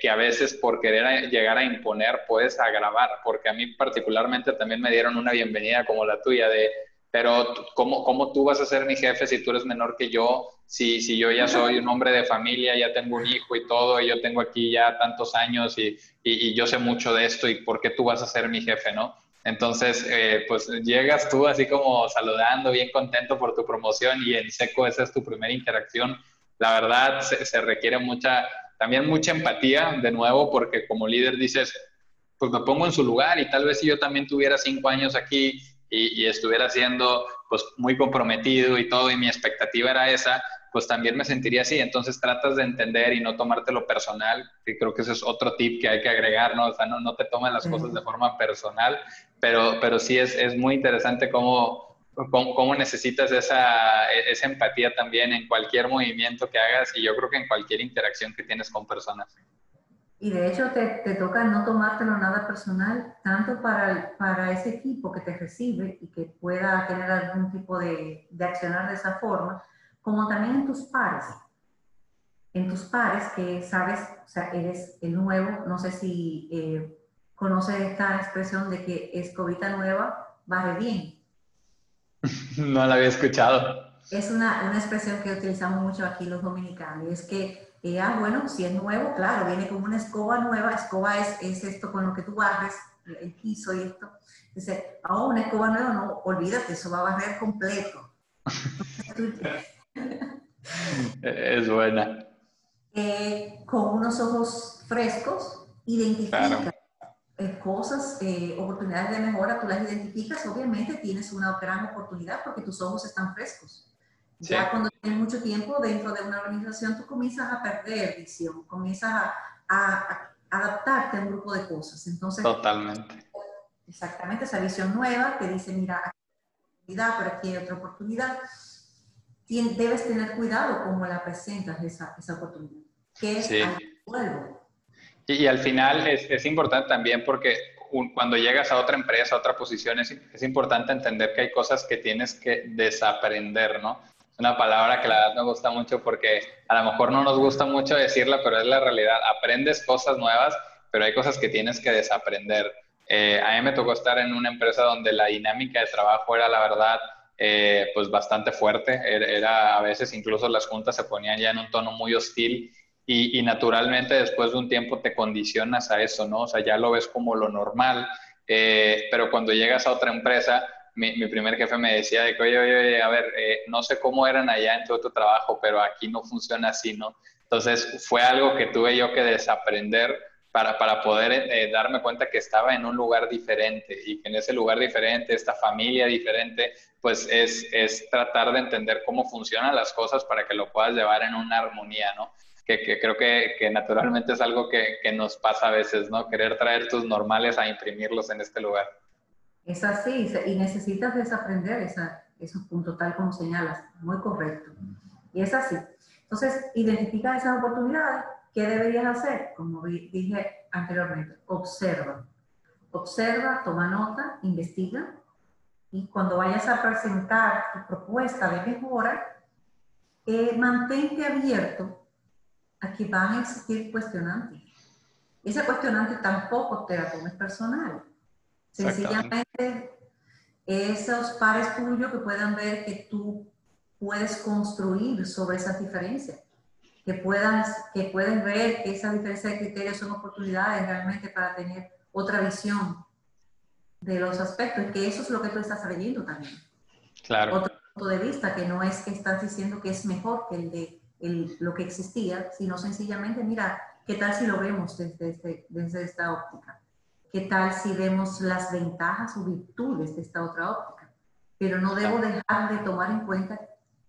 que, a veces por querer llegar a imponer puedes agravar, porque a mí particularmente también me dieron una bienvenida como la tuya de, pero ¿cómo, cómo tú vas a ser mi jefe si tú eres menor que yo? Si, si yo ya soy un hombre de familia, ya tengo un hijo y todo, y yo tengo aquí ya tantos años y, y, yo sé mucho de esto, ¿y por qué tú vas a ser mi jefe, no? Entonces, eh, pues llegas tú así como saludando, bien contento por tu promoción y en seco esa es tu primera interacción. La verdad, se requiere mucha también mucha empatía, de nuevo, porque como líder dices, pues me pongo en su lugar y tal vez si yo también tuviera cinco años aquí y, y estuviera siendo pues muy comprometido y todo y mi expectativa era esa, pues también me sentiría así. Entonces tratas de entender y no tomártelo personal, que creo que ese es otro tip que hay que agregar, ¿no? O sea, no, no te tomen las cosas de forma personal, pero, pero sí es, es muy interesante cómo cómo, necesitas esa, esa, empatía también en cualquier movimiento que hagas y yo creo que en cualquier interacción que tienes con personas. Y de hecho te, te toca no tomártelo nada personal, tanto para, para ese equipo que te recibe y que pueda tener algún tipo de, de accionar de esa forma, como también en tus pares. En tus pares que sabes, o sea, eres el nuevo, no sé si eh, conoces esta expresión de que escobita nueva barre bien No la había escuchado. Es una, una, expresión que utilizamos mucho aquí los dominicanos. Es que, eh, ah, bueno, si es nuevo, claro, viene como una escoba nueva. Escoba es, es esto con lo que tú barres el piso y esto. Dice, ah, una escoba nueva, no, olvídate, eso va a barrer completo. es buena. Eh, con unos ojos frescos, identifica. Claro cosas, eh, oportunidades de mejora, tú las identificas, obviamente tienes una gran oportunidad porque tus ojos están frescos. Ya cuando tienes mucho tiempo dentro de una organización, tú comienzas a perder visión, comienzas a, a, adaptarte a un grupo de cosas. Entonces, Totalmente. Exactamente, esa visión nueva te dice, mira, aquí hay oportunidad, pero aquí hay otra oportunidad. debes tener cuidado cómo la presentas esa, esa oportunidad. Que es sí. algo y, al final es, es, importante también porque cuando llegas a otra empresa, a otra posición, es, es, importante entender que hay cosas que tienes que desaprender, ¿no? Es una palabra que la verdad me gusta mucho porque a lo mejor no nos gusta mucho decirla, pero es la realidad. Aprendes cosas nuevas, pero hay cosas que tienes que desaprender. Eh, a mí me tocó estar en una empresa donde la dinámica de trabajo era, la verdad, eh, pues bastante fuerte. Era, era, a veces incluso las juntas se ponían ya en un tono muy hostil y, y, naturalmente después de un tiempo te condicionas a eso, ¿no? O sea, ya lo ves como lo normal, eh, pero cuando llegas a otra empresa, mi, mi, primer jefe me decía de que, oye, oye, oye a ver, eh, no sé cómo eran allá en tu otro trabajo, pero aquí no funciona así, ¿no? Entonces fue algo que tuve yo que desaprender para, para poder eh, darme cuenta que estaba en un lugar diferente y que en ese lugar diferente, esta familia diferente, pues es, es tratar de entender cómo funcionan las cosas para que lo puedas llevar en una armonía, ¿no? Que, creo que, naturalmente es algo que, que, nos pasa a veces, ¿no? Querer traer tus normales a imprimirlos en este lugar. Es así, y necesitas desaprender esa, esos puntos, tal como señalas, muy correcto. Y es así. Entonces, identifica esas oportunidades. ¿Qué deberías hacer? Como dije anteriormente, observa. Observa, toma nota, investiga. Y cuando vayas a presentar tu propuesta de mejora, eh, mantente abierto aquí van a existir cuestionantes. Ese cuestionante tampoco te la tomes personal. Sencillamente, esos pares tuyos que puedan ver que tú puedes construir sobre esas diferencias, que, puedas, que pueden ver que esas diferencias de criterios son oportunidades realmente para tener otra visión de los aspectos, que eso es lo que tú estás leyendo también. Claro. Otro punto de vista, que no es que estás diciendo que es mejor que el de el, lo que existía, sino sencillamente, mira, ¿qué tal si lo vemos desde, desde, desde esta óptica? ¿Qué tal si vemos las ventajas o virtudes de esta otra óptica? Pero no debo dejar de tomar en cuenta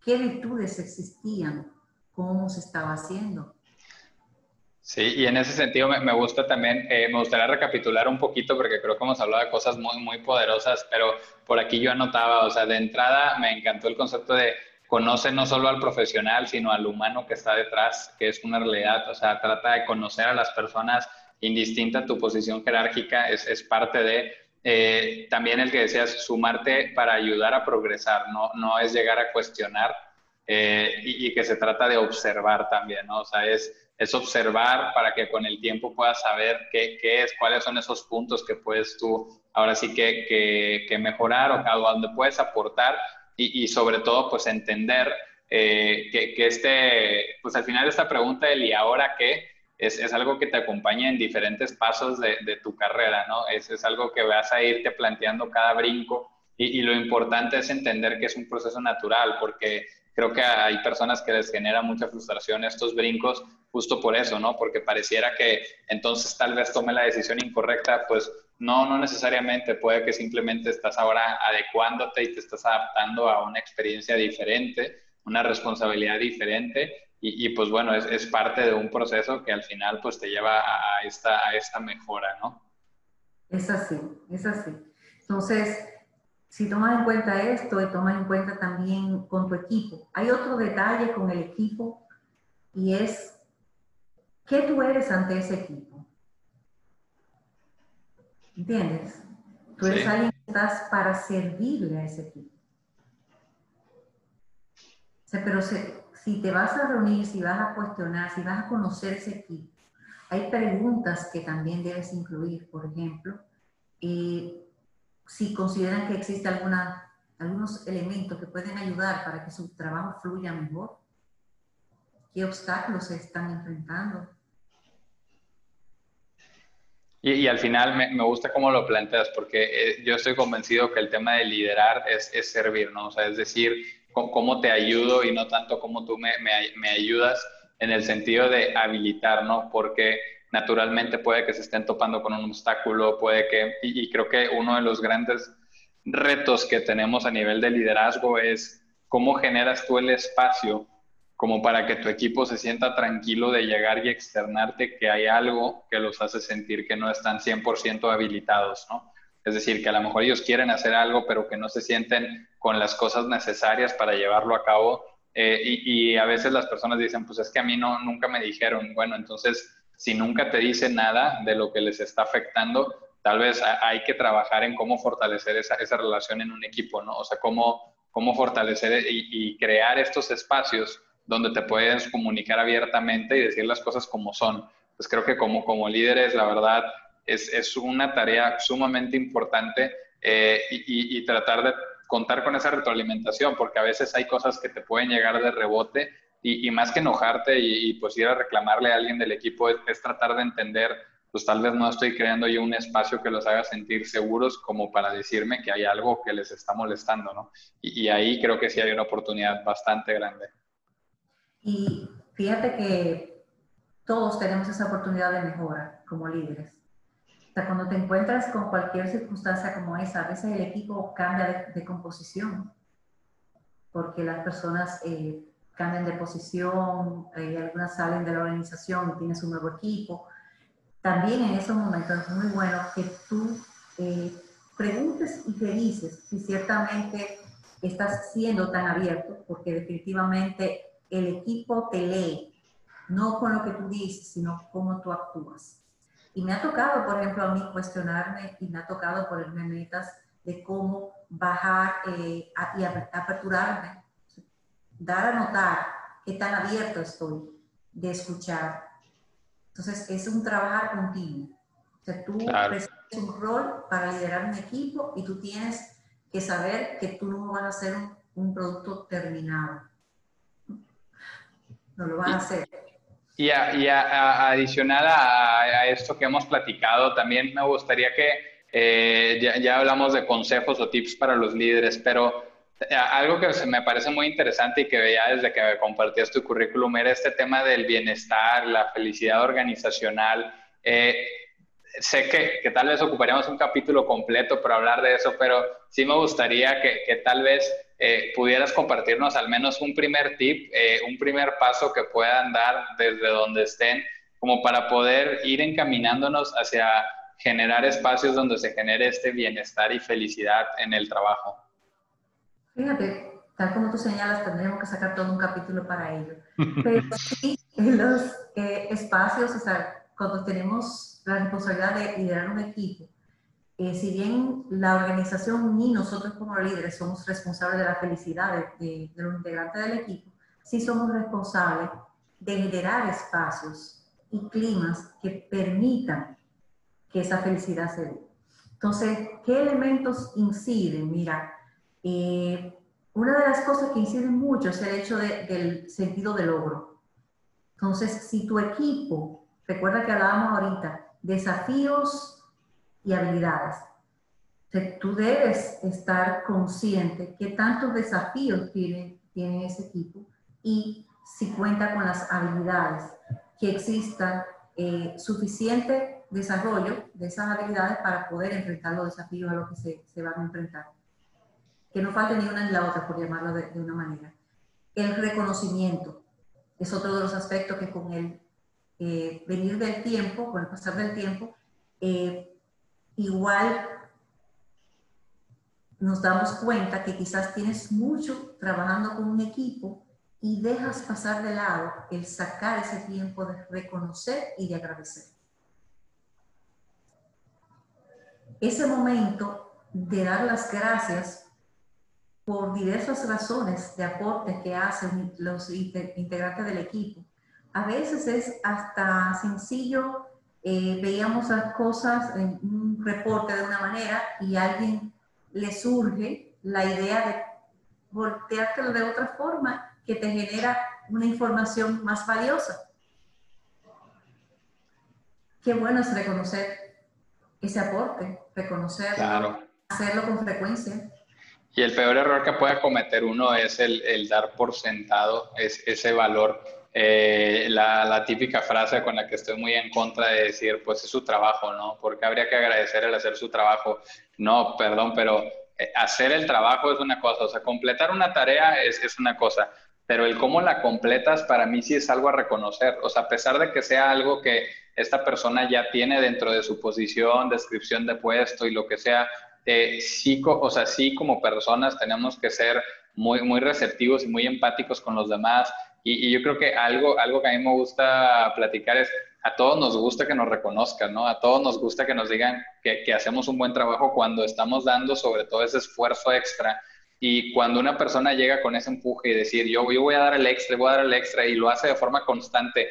qué virtudes existían, cómo se estaba haciendo. Sí, y en ese sentido me, gusta también, eh, me gustaría recapitular un poquito porque creo que hemos hablado de cosas muy, muy poderosas, pero por aquí yo anotaba, o sea, de entrada me encantó el concepto de conoce no solo al profesional, sino al humano que está detrás, que es una realidad, o sea, trata de conocer a las personas indistinta a tu posición jerárquica, es, es parte de, eh, también el que decías, sumarte para ayudar a progresar, no, no es llegar a cuestionar eh, y, que se trata de observar también, ¿no? O sea, es, es observar para que con el tiempo puedas saber qué, qué es, cuáles son esos puntos que puedes tú ahora sí que, que, que mejorar o a dónde puedes aportar y, sobre todo pues entender eh, que, que, este, pues al final esta pregunta del ¿y ahora qué? es, es, algo que te acompaña en diferentes pasos de, de tu carrera, ¿no? Es, es, algo que vas a irte planteando cada brinco y, y, lo importante es entender que es un proceso natural, porque creo que hay personas que les genera mucha frustración estos brincos justo por eso, ¿no? Porque pareciera que entonces tal vez tome la decisión incorrecta, pues no, no necesariamente, puede que simplemente estás ahora adecuándote y te estás adaptando a una experiencia diferente, una responsabilidad diferente y, pues bueno, es, es, parte de un proceso que al final pues te lleva a esta, a esta mejora, ¿no? Es así, es así. Entonces, si tomas en cuenta esto y tomas en cuenta también con tu equipo, hay otro detalle con el equipo y es qué tú eres ante ese equipo. ¿Entiendes? Tú eres alguien que estás para servirle a ese equipo. O sea, pero se, si te vas a reunir, si vas a cuestionar, si vas a conocer ese equipo, hay preguntas que también debes incluir. Por ejemplo, eh, si consideran que existe alguna, algunos elementos que pueden ayudar para que su trabajo fluya mejor, qué obstáculos se están enfrentando. Y, al final me, me, gusta cómo lo planteas, porque eh, yo estoy convencido que el tema de liderar es, es servir, ¿no? O sea, es decir, cómo te ayudo y no tanto cómo tú me, me, ayudas en el sentido de habilitar, ¿no? Porque naturalmente puede que se estén topando con un obstáculo, puede que, y creo que uno de los grandes retos que tenemos a nivel de liderazgo es cómo generas tú el espacio como para que tu equipo se sienta tranquilo de llegar y externarte que hay algo que los hace sentir que no están 100% habilitados, ¿no? Es decir, que a lo mejor ellos quieren hacer algo, pero que no se sienten con las cosas necesarias para llevarlo a cabo. Eh, y, a veces las personas dicen, pues es que a mí no, nunca me dijeron. Bueno, entonces, si nunca te dicen nada de lo que les está afectando, tal vez hay que trabajar en cómo fortalecer esa, esa relación en un equipo, ¿no? O sea, cómo, cómo fortalecer y crear estos espacios donde te puedes comunicar abiertamente y decir las cosas como son. Pues creo que como, como líderes, la verdad, es, es una tarea sumamente importante eh, y, y, tratar de contar con esa retroalimentación, porque a veces hay cosas que te pueden llegar de rebote y, y más que enojarte y, pues ir a reclamarle a alguien del equipo es, es, tratar de entender, pues tal vez no estoy creando yo un espacio que los haga sentir seguros como para decirme que hay algo que les está molestando, ¿no? Y, ahí creo que sí hay una oportunidad bastante grande. Y fíjate que todos tenemos esa oportunidad de mejora como líderes. O sea, cuando te encuentras con cualquier circunstancia como esa, a veces el equipo cambia de, de composición, porque las personas eh, cambian de posición, eh, algunas salen de la organización y tienes un nuevo equipo. También en esos momentos es muy bueno que tú eh, preguntes y te dices si ciertamente estás siendo tan abierto, porque definitivamente el equipo te lee, no con lo que tú dices, sino cómo tú actúas. Y me ha tocado, por ejemplo, a mí cuestionarme y me ha tocado ponerme metas de cómo bajar eh, y aperturarme, dar a notar qué tan abierto estoy de escuchar. Entonces, es un trabajar continuo. O sea, tú claro. un rol para liderar un equipo y tú tienes que saber que tú no vas a ser un, un producto terminado no lo van a hacer. Y, a, y a, adicional a, esto que hemos platicado, también me gustaría que eh, ya, ya, hablamos de consejos o tips para los líderes, pero eh, algo que me parece muy interesante y que veía desde que compartías tu currículum era este tema del bienestar, la felicidad organizacional. Eh, sé que, que, tal vez ocuparíamos un capítulo completo para hablar de eso, pero sí me gustaría que, que tal vez eh, pudieras compartirnos al menos un primer tip, eh, un primer paso que puedan dar desde donde estén, como para poder ir encaminándonos hacia generar espacios donde se genere este bienestar y felicidad en el trabajo. Fíjate, tal como tú señalas, tendríamos que sacar todo un capítulo para ello. Pero sí, los eh, espacios, o sea, cuando tenemos la responsabilidad de liderar un equipo, eh, si bien la organización ni nosotros como líderes somos responsables de la felicidad de, de, los integrantes del equipo, sí somos responsables de generar espacios y climas que permitan que esa felicidad se dé. Entonces, ¿qué elementos inciden? Mira, eh, una de las cosas que inciden mucho es el hecho del sentido de logro. Entonces, si tu equipo, recuerda que hablábamos ahorita, desafíos y habilidades. Entonces, tú debes estar consciente que tantos desafíos tiene, tiene ese equipo y si cuenta con las habilidades, que exista eh, suficiente desarrollo de esas habilidades para poder enfrentar los desafíos a los que se, se van a enfrentar que no falte ni una ni la otra, por llamarlo de, una manera. El reconocimiento es otro de los aspectos que con el eh, venir del tiempo, con el pasar del tiempo, eh, igual nos damos cuenta que quizás tienes mucho trabajando con un equipo y dejas pasar de lado el sacar ese tiempo de reconocer y de agradecer. Ese momento de dar las gracias por diversas razones de aportes que hacen los integrantes del equipo. A veces es hasta sencillo, eh, veíamos las cosas en un reporte de una manera y a alguien le surge la idea de volteártelo de otra forma que te genera una información más valiosa. Qué bueno es reconocer ese aporte, reconocerlo, hacerlo con frecuencia. Y el peor error que puede cometer uno es el, el dar por sentado es, ese valor. Eh, la, típica frase con la que estoy muy en contra de decir, pues es su trabajo, ¿no? Porque habría que agradecer el hacer su trabajo. No, perdón, pero eh, hacer el trabajo es una cosa, o sea, completar una tarea es, es una cosa, pero el cómo la completas para mí sí es algo a reconocer. O sea, a pesar de que sea algo que esta persona ya tiene dentro de su posición, descripción de puesto y lo que sea, eh, sí, o sea, sí como personas tenemos que ser muy, muy receptivos y muy empáticos con los demás. Y, yo creo que algo, algo que a mí me gusta platicar es, a todos nos gusta que nos reconozcan, ¿no? A todos nos gusta que nos digan que, que hacemos un buen trabajo cuando estamos dando sobre todo ese esfuerzo extra. Y cuando una persona llega con ese empuje y decir, yo, yo voy a dar el extra, voy a dar el extra, y lo hace de forma constante,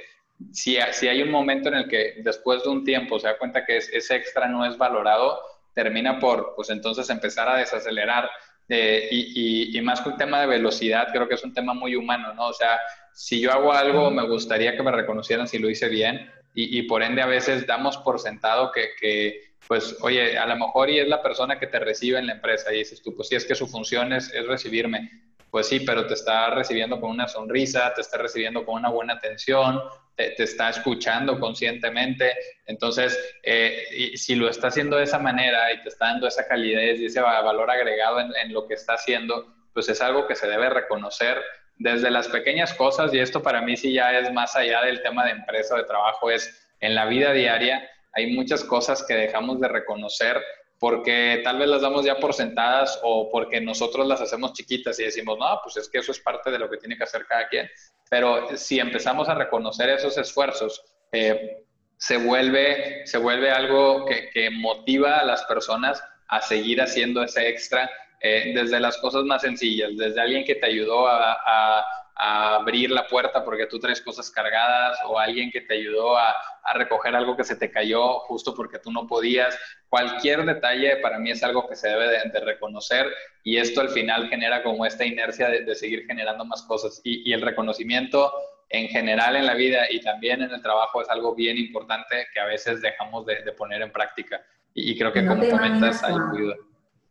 si, si hay un momento en el que después de un tiempo se da cuenta que ese extra no es valorado, termina por, pues entonces empezar a desacelerar. Eh, y, y, más que un tema de velocidad, creo que es un tema muy humano, ¿no? O sea, si yo hago algo, me gustaría que me reconocieran si lo hice bien y, y por ende a veces damos por sentado que, que, pues, oye, a lo mejor y es la persona que te recibe en la empresa y dices tú, pues sí, es que su función es, es recibirme. Pues sí, pero te está recibiendo con una sonrisa, te está recibiendo con una buena atención, te, está escuchando conscientemente. Entonces, eh, si lo está haciendo de esa manera y te está dando esa calidez y ese valor agregado en, lo que está haciendo, pues es algo que se debe reconocer desde las pequeñas cosas, y esto para mí sí ya es más allá del tema de empresa de trabajo, es en la vida diaria hay muchas cosas que dejamos de reconocer porque tal vez las damos ya por sentadas o porque nosotros las hacemos chiquitas y decimos, no, pues es que eso es parte de lo que tiene que hacer cada quien. Pero si empezamos a reconocer esos esfuerzos, eh, se, vuelve, se vuelve algo que, motiva a las personas a seguir haciendo ese extra eh, desde las cosas más sencillas, desde alguien que te ayudó a, a a abrir la puerta porque tú traes cosas cargadas o alguien que te ayudó a, a, recoger algo que se te cayó justo porque tú no podías. Cualquier detalle para mí es algo que se debe de, reconocer y esto al final genera como esta inercia de, de seguir generando más cosas y, y, el reconocimiento en general en la vida y también en el trabajo es algo bien importante que a veces dejamos de, de poner en práctica y, y creo que como comentas ayuda.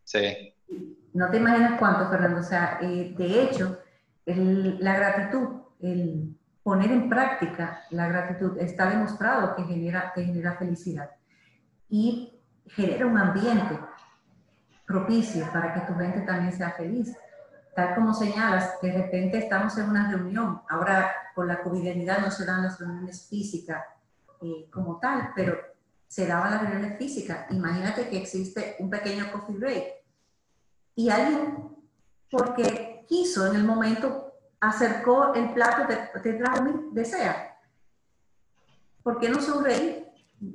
Sí. No te imaginas cuánto, Fernando. O sea, eh, de hecho, la gratitud, el poner en práctica la gratitud está demostrado que genera, que genera felicidad. y genera un ambiente propicio para que tu gente también sea feliz. Tal como señalas, de repente estamos en una reunión, ahora por la covidianidad no se dan las reuniones físicas eh, como tal, pero se daban las reuniones físicas. Imagínate que existe un pequeño coffee break y alguien, porque quiso en el momento, acercó el plato, te, te trajo mi desea. ¿Por qué no sonreír?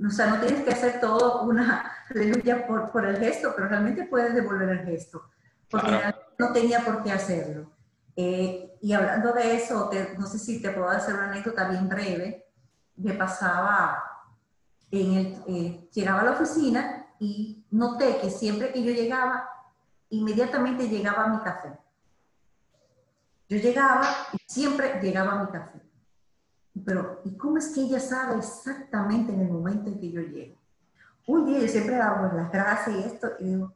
O sea, no tienes que hacer todo una aleluya por, por el gesto, pero realmente puedes devolver el gesto, porque no tenía por qué hacerlo. Eh, y hablando de eso, no sé si te puedo hacer una anécdota bien breve. Me pasaba, en el, eh, llegaba a la oficina y noté que siempre que yo llegaba, inmediatamente llegaba a mi café. Yo llegaba y siempre llegaba a mi café. Pero, ¿y cómo es que ella sabe exactamente en el momento en que yo llego? Un día yo siempre hago las gracias y esto, y digo,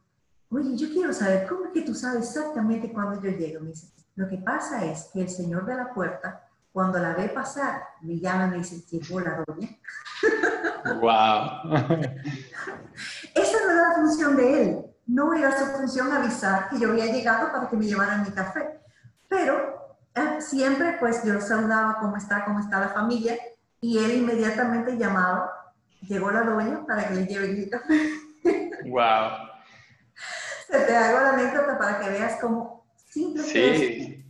oye, yo quiero saber, ¿cómo es que tú sabes exactamente cuando yo llego? Me dice, lo que pasa es que el señor de la puerta, cuando la ve pasar, me llama y me dice, llegó la doña. ¡Wow! Esa no era la función de él. No era su función avisar que yo había llegado para que me llevaran mi café. Pero eh, siempre, pues, yo saludaba cómo está, cómo está la familia, y él inmediatamente llamaba, llegó la doña para que le lleve mi café. ¡Wow! te hago la anécdota para que veas cómo simplemente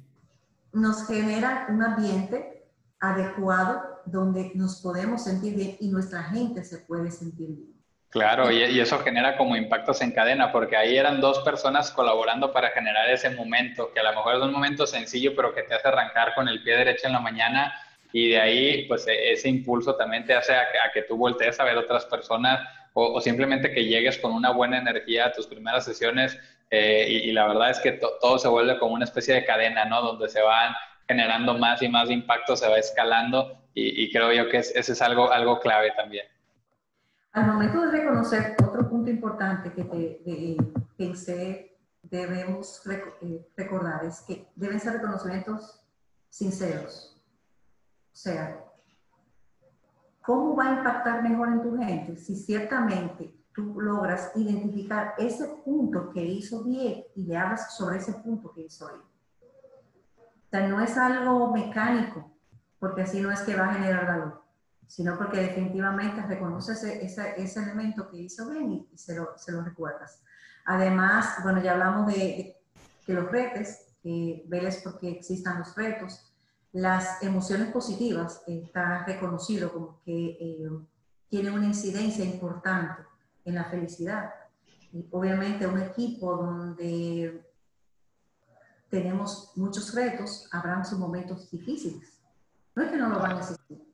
nos genera un ambiente adecuado donde nos podemos sentir bien y nuestra gente se puede sentir bien. Claro, y, eso genera como impactos en cadena, porque ahí eran dos personas colaborando para generar ese momento, que a lo mejor es un momento sencillo, pero que te hace arrancar con el pie derecho en la mañana y de ahí, pues e, ese impulso también te hace a, que tú voltees a ver otras personas o, simplemente que llegues con una buena energía a tus primeras sesiones eh, y, la verdad es que todo se vuelve como una especie de cadena, ¿no? Donde se van generando más y más impacto, se va escalando y, creo yo que ese es algo, algo clave también. Al momento de reconocer, otro punto importante que te, pensé debemos eh, recordar es que deben ser reconocimientos sinceros. O sea, ¿Cómo va a impactar mejor en tu gente? Si ciertamente tú logras identificar ese punto que hizo bien y le hablas sobre ese punto que hizo bien. O sea, no es algo mecánico, porque así no es que va a generar valor, sino porque definitivamente reconoces ese, ese, elemento que hizo bien y, se, lo, se, lo, recuerdas. Además, bueno, ya hablamos de, que los retos, que veles porque existan los retos, las emociones positivas está reconocido como que eh, tienen una incidencia importante en la felicidad. Y obviamente un equipo donde tenemos muchos retos, habrán sus momentos difíciles. No es que no lo van a existir,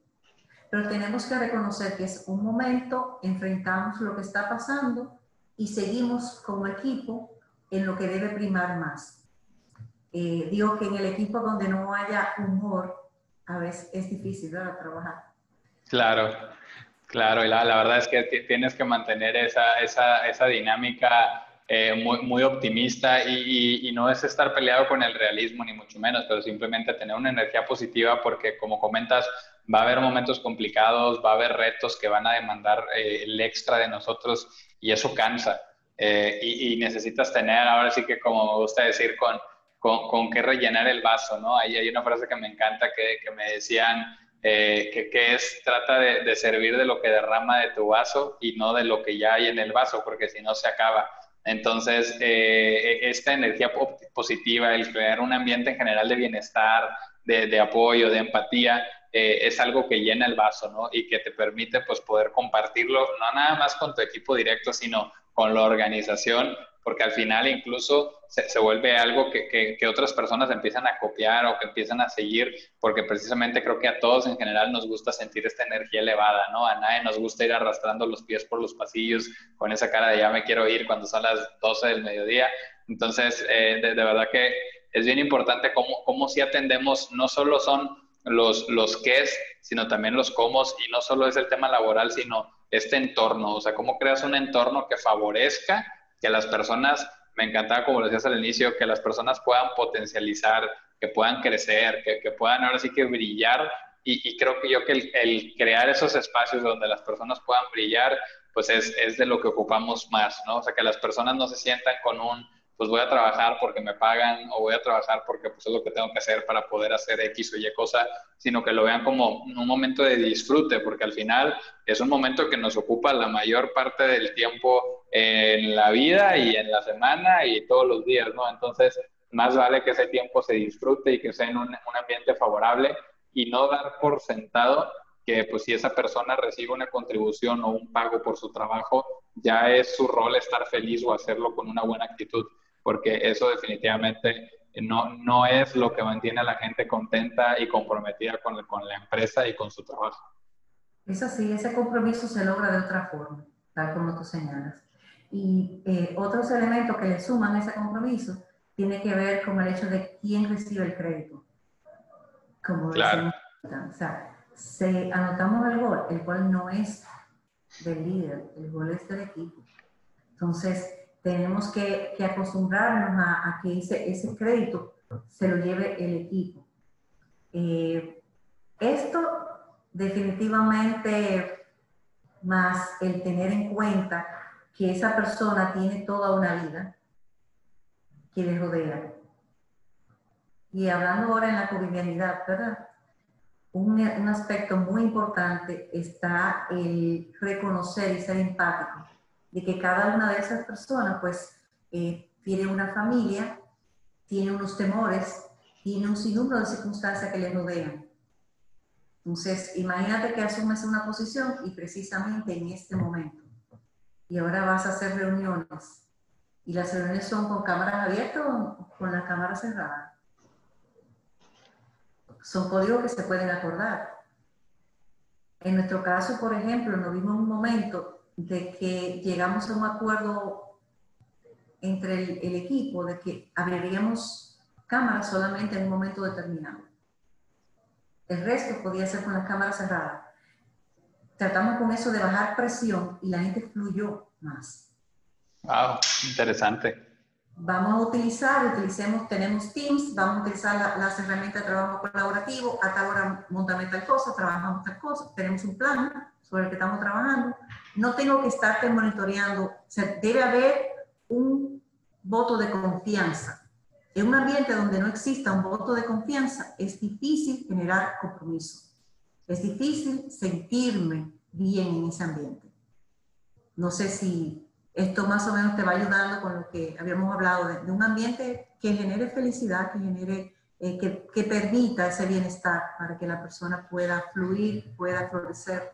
pero tenemos que reconocer que es un momento, enfrentamos lo que está pasando y seguimos como equipo en lo que debe primar más. Eh, digo que en el equipo donde no haya humor, a veces es difícil trabajar. Claro, claro, y la, la, verdad es que tienes que mantener esa, esa, esa dinámica eh, muy, muy, optimista y, y, no es estar peleado con el realismo, ni mucho menos, pero simplemente tener una energía positiva porque, como comentas, va a haber momentos complicados, va a haber retos que van a demandar eh, el extra de nosotros y eso cansa. y, y necesitas tener, ahora sí que como me gusta decir, con con, con qué rellenar el vaso, ¿no? Ahí hay una frase que me encanta que, que me decían, eh, que, que, es, trata de, de, servir de lo que derrama de tu vaso y no de lo que ya hay en el vaso, porque si no se acaba. Entonces, eh, esta energía positiva, el crear un ambiente en general de bienestar, de apoyo, de empatía, eh, es algo que llena el vaso, ¿no? Y que te permite, pues, poder compartirlo, no nada más con tu equipo directo, sino con la organización porque al final incluso se, se vuelve algo que, que, otras personas empiezan a copiar o que empiezan a seguir, porque precisamente creo que a todos en general nos gusta sentir esta energía elevada, ¿no? A nadie nos gusta ir arrastrando los pies por los pasillos con esa cara de ya me quiero ir cuando son las 12 del mediodía. Entonces, eh, de, verdad que es bien importante cómo, cómo si atendemos, no solo son los, los es, sino también los cómo, y no solo es el tema laboral, sino este entorno, o sea, cómo creas un entorno que favorezca que las personas, me encantaba como lo decías al inicio, que las personas puedan potencializar, que puedan crecer, que, que puedan ahora sí que brillar. Y, creo que yo que el, crear esos espacios donde las personas puedan brillar, pues es, es de lo que ocupamos más, ¿no? O sea, que las personas no se sientan con un pues voy a trabajar porque me pagan o voy a trabajar porque pues es lo que tengo que hacer para poder hacer X o Y cosa, sino que lo vean como un momento de disfrute, porque al final es un momento que nos ocupa la mayor parte del tiempo en la vida y en la semana y todos los días, ¿no? Entonces, más vale que ese tiempo se disfrute y que sea en un, un ambiente favorable y no dar por sentado que pues si esa persona recibe una contribución o un pago por su trabajo, ya es su rol estar feliz o hacerlo con una buena actitud porque eso definitivamente no, no es lo que mantiene a la gente contenta y comprometida con, con la empresa y con su trabajo. Eso sí, ese compromiso se logra de otra forma, tal como tú señalas. Y eh, otros elementos que le suman a ese compromiso tiene que ver con el hecho de quién recibe el crédito. Como claro. o sea, se, anotamos el gol, el gol no es del líder, el gol es del equipo. Entonces, tenemos que, acostumbrarnos a, que ese, crédito se lo lleve el equipo. Eh, esto definitivamente, más el tener en cuenta que esa persona tiene toda una vida que le rodea. Y hablando ahora en la cotidianidad, ¿verdad? Un, un aspecto muy importante está el reconocer y ser empático de que cada una de esas personas pues eh, tiene una familia, tiene unos temores, tiene un sinnúmero de circunstancias que le rodean. Entonces, imagínate que asumes una posición y precisamente en este momento. Y ahora vas a hacer reuniones. Y las reuniones son con cámaras abiertas o con las cámaras cerradas. Son códigos que se pueden acordar. En nuestro caso, por ejemplo, nos vimos un momento de que llegamos a un acuerdo entre el, equipo de que abriríamos cámaras solamente en un momento determinado. El resto podía ser con las cámaras cerradas. Tratamos con eso de bajar presión y la gente fluyó más. Wow, interesante. Vamos a utilizar, utilicemos, tenemos Teams, vamos a utilizar las herramientas de trabajo colaborativo, a tal hora montame tal cosa, trabajamos tal cosa, tenemos un plan sobre el que estamos trabajando no tengo que estarte monitoreando. O debe haber un voto de confianza. En un ambiente donde no exista un voto de confianza, es difícil generar compromiso. Es difícil sentirme bien en ese ambiente. No sé si esto más o menos te va ayudando con lo que habíamos hablado de, un ambiente que genere felicidad, que genere, eh, que permita ese bienestar para que la persona pueda fluir, pueda florecer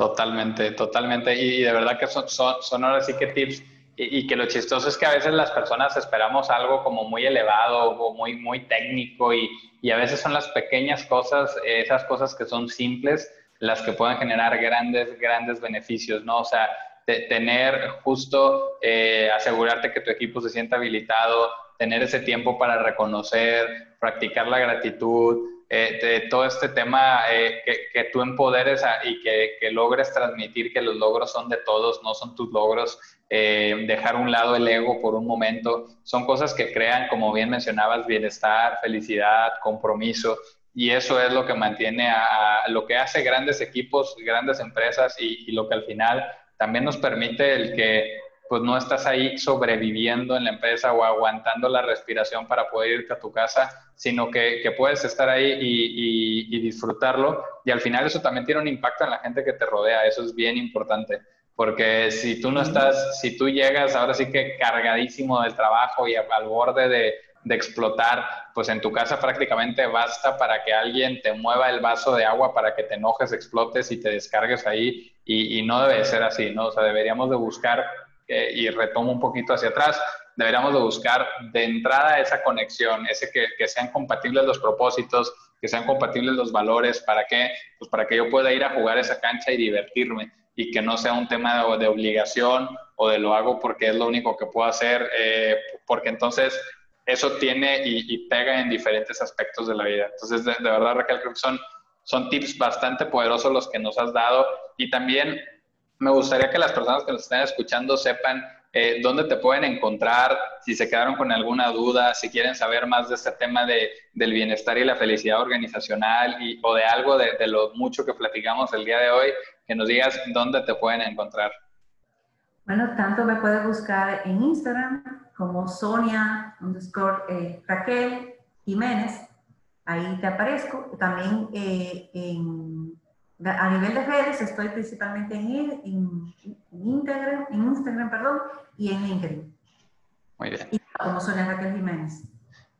Totalmente, totalmente. Y de verdad que son, son, ahora sí que tips. Y, que lo chistoso es que a veces las personas esperamos algo como muy elevado o muy, muy técnico y, y a veces son las pequeñas cosas, esas cosas que son simples, las que pueden generar grandes, grandes beneficios, ¿no? O sea, tener justo, eh, asegurarte que tu equipo se sienta habilitado, tener ese tiempo para reconocer, practicar la gratitud, eh, de todo este tema, eh, que, que, tú empoderes y que, que, logres transmitir que los logros son de todos, no son tus logros, eh, dejar un lado el ego por un momento, son cosas que crean, como bien mencionabas, bienestar, felicidad, compromiso, y eso es lo que mantiene a, lo que hace grandes equipos, grandes empresas y, y lo que al final también nos permite el que pues no estás ahí sobreviviendo en la empresa o aguantando la respiración para poder irte a tu casa, sino que, que puedes estar ahí y, y, disfrutarlo. Y al final eso también tiene un impacto en la gente que te rodea, eso es bien importante, porque si tú no estás, si tú llegas ahora sí que cargadísimo del trabajo y al borde de, de explotar, pues en tu casa prácticamente basta para que alguien te mueva el vaso de agua para que te enojes, explotes y te descargues ahí y, y no debe ser así, ¿no? O sea, deberíamos de buscar y retomo un poquito hacia atrás, deberíamos de buscar de entrada esa conexión, ese que, que, sean compatibles los propósitos, que sean compatibles los valores, para que, pues para que yo pueda ir a jugar esa cancha y divertirme y que no sea un tema de, de obligación o de lo hago porque es lo único que puedo hacer, eh, porque entonces eso tiene y, pega en diferentes aspectos de la vida. Entonces, de, de verdad, Raquel, creo que son, son tips bastante poderosos los que nos has dado y también me gustaría que las personas que nos estén escuchando sepan eh, dónde te pueden encontrar, si se quedaron con alguna duda, si quieren saber más de este tema de, del bienestar y la felicidad organizacional y, o de algo de, de, lo mucho que platicamos el día de hoy, que nos digas dónde te pueden encontrar. Bueno, tanto me puedes buscar en Instagram como Sonia underscore eh, Raquel Jiménez, ahí te aparezco. También eh, en a nivel de redes estoy principalmente en, en, en, Instagram, en Instagram perdón, y en LinkedIn. Muy bien. Y como Raquel Jiménez.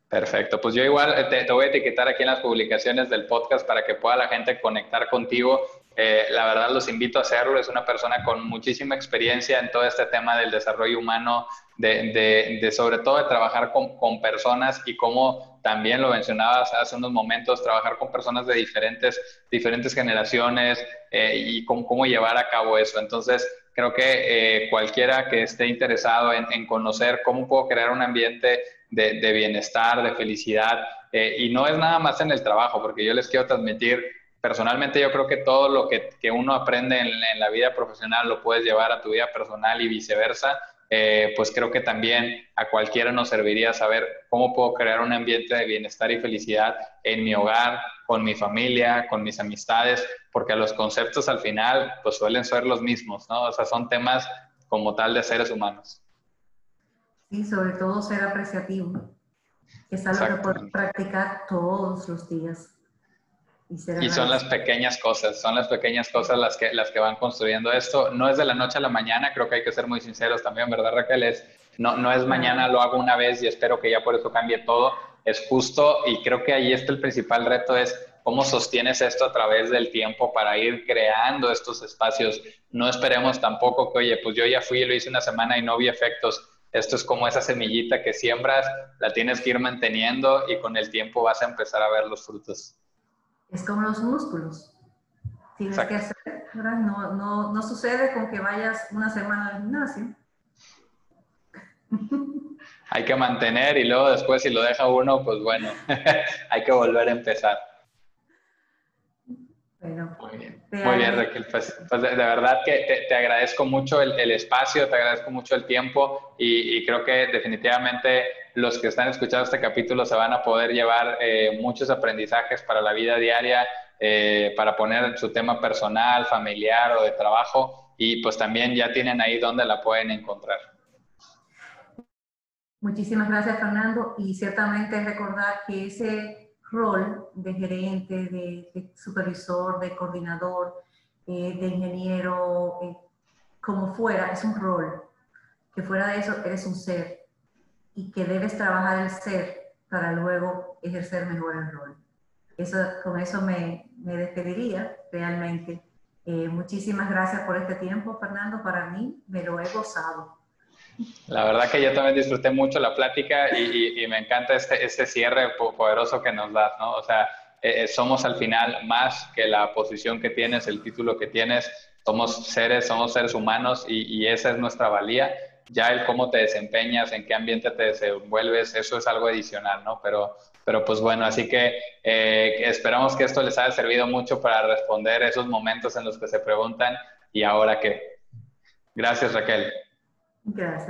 Perfecto, pues yo igual eh, te, te, voy a etiquetar aquí en las publicaciones del podcast para que pueda la gente conectar contigo. Eh, la verdad los invito a hacerlo, es una persona con muchísima experiencia en todo este tema del desarrollo humano, de, de, de sobre todo de trabajar con, con, personas y como también lo mencionabas hace unos momentos, trabajar con personas de diferentes, diferentes generaciones eh, y cómo, cómo, llevar a cabo eso. Entonces, creo que eh, cualquiera que esté interesado en, conocer cómo puedo crear un ambiente de, bienestar, de felicidad, eh, y no es nada más en el trabajo, porque yo les quiero transmitir personalmente yo creo que todo lo que, que uno aprende en, en, la vida profesional lo puedes llevar a tu vida personal y viceversa eh, pues creo que también a cualquiera nos serviría saber cómo puedo crear un ambiente de bienestar y felicidad en mi hogar, con mi familia, con mis amistades, porque los conceptos al final pues suelen ser los mismos, ¿no? O sea, son temas como tal de seres humanos. Sí, sobre todo ser apreciativo. Es algo que podemos practicar todos los días. Y son las pequeñas cosas, son las pequeñas cosas las que, las que van construyendo esto. No es de la noche a la mañana, creo que hay que ser muy sinceros también, ¿verdad Raquel? Es, no, no es mañana lo hago una vez y espero que ya por eso cambie todo. Es justo y creo que ahí está el principal reto, es cómo sostienes esto a través del tiempo para ir creando estos espacios. No esperemos tampoco que, oye, pues yo ya fui y lo hice una semana y no vi efectos. Esto es como esa semillita que siembras, la tienes que ir manteniendo y con el tiempo vas a empezar a ver los frutos. Es como los músculos. Tienes Exacto. que hacer, ¿verdad? No, no, no sucede con que vayas una semana al gimnasio. Hay que mantener y luego después si lo deja uno, pues bueno, hay que volver a empezar. Bueno, muy bien, muy bien Raquel. Pues, pues de, de, verdad que te, te agradezco mucho el, el, espacio, te agradezco mucho el tiempo y, y, creo que definitivamente los que están escuchando este capítulo se van a poder llevar eh, muchos aprendizajes para la vida diaria, eh, para poner su tema personal, familiar o de trabajo y pues también ya tienen ahí donde la pueden encontrar. Muchísimas gracias Fernando y ciertamente recordar que ese rol de gerente, de, de supervisor, de coordinador, eh, de ingeniero, eh, como fuera, es un rol, que fuera de eso eres un ser y que debes trabajar el ser para luego ejercer mejor el rol. Eso, con eso me, me despediría realmente. Eh, muchísimas gracias por este tiempo, Fernando. Para mí me lo he gozado. La verdad que yo también disfruté mucho la plática y, y, y me encanta este, este, cierre poderoso que nos das, ¿no? O sea, eh, somos al final más que la posición que tienes, el título que tienes, somos seres, somos seres humanos y, y esa es nuestra valía. Ya el cómo te desempeñas, en qué ambiente te desenvuelves, eso es algo adicional, ¿no? Pero, pero pues bueno, así que eh, esperamos que esto les haya servido mucho para responder esos momentos en los que se preguntan y ahora qué. Gracias, Raquel. Yes,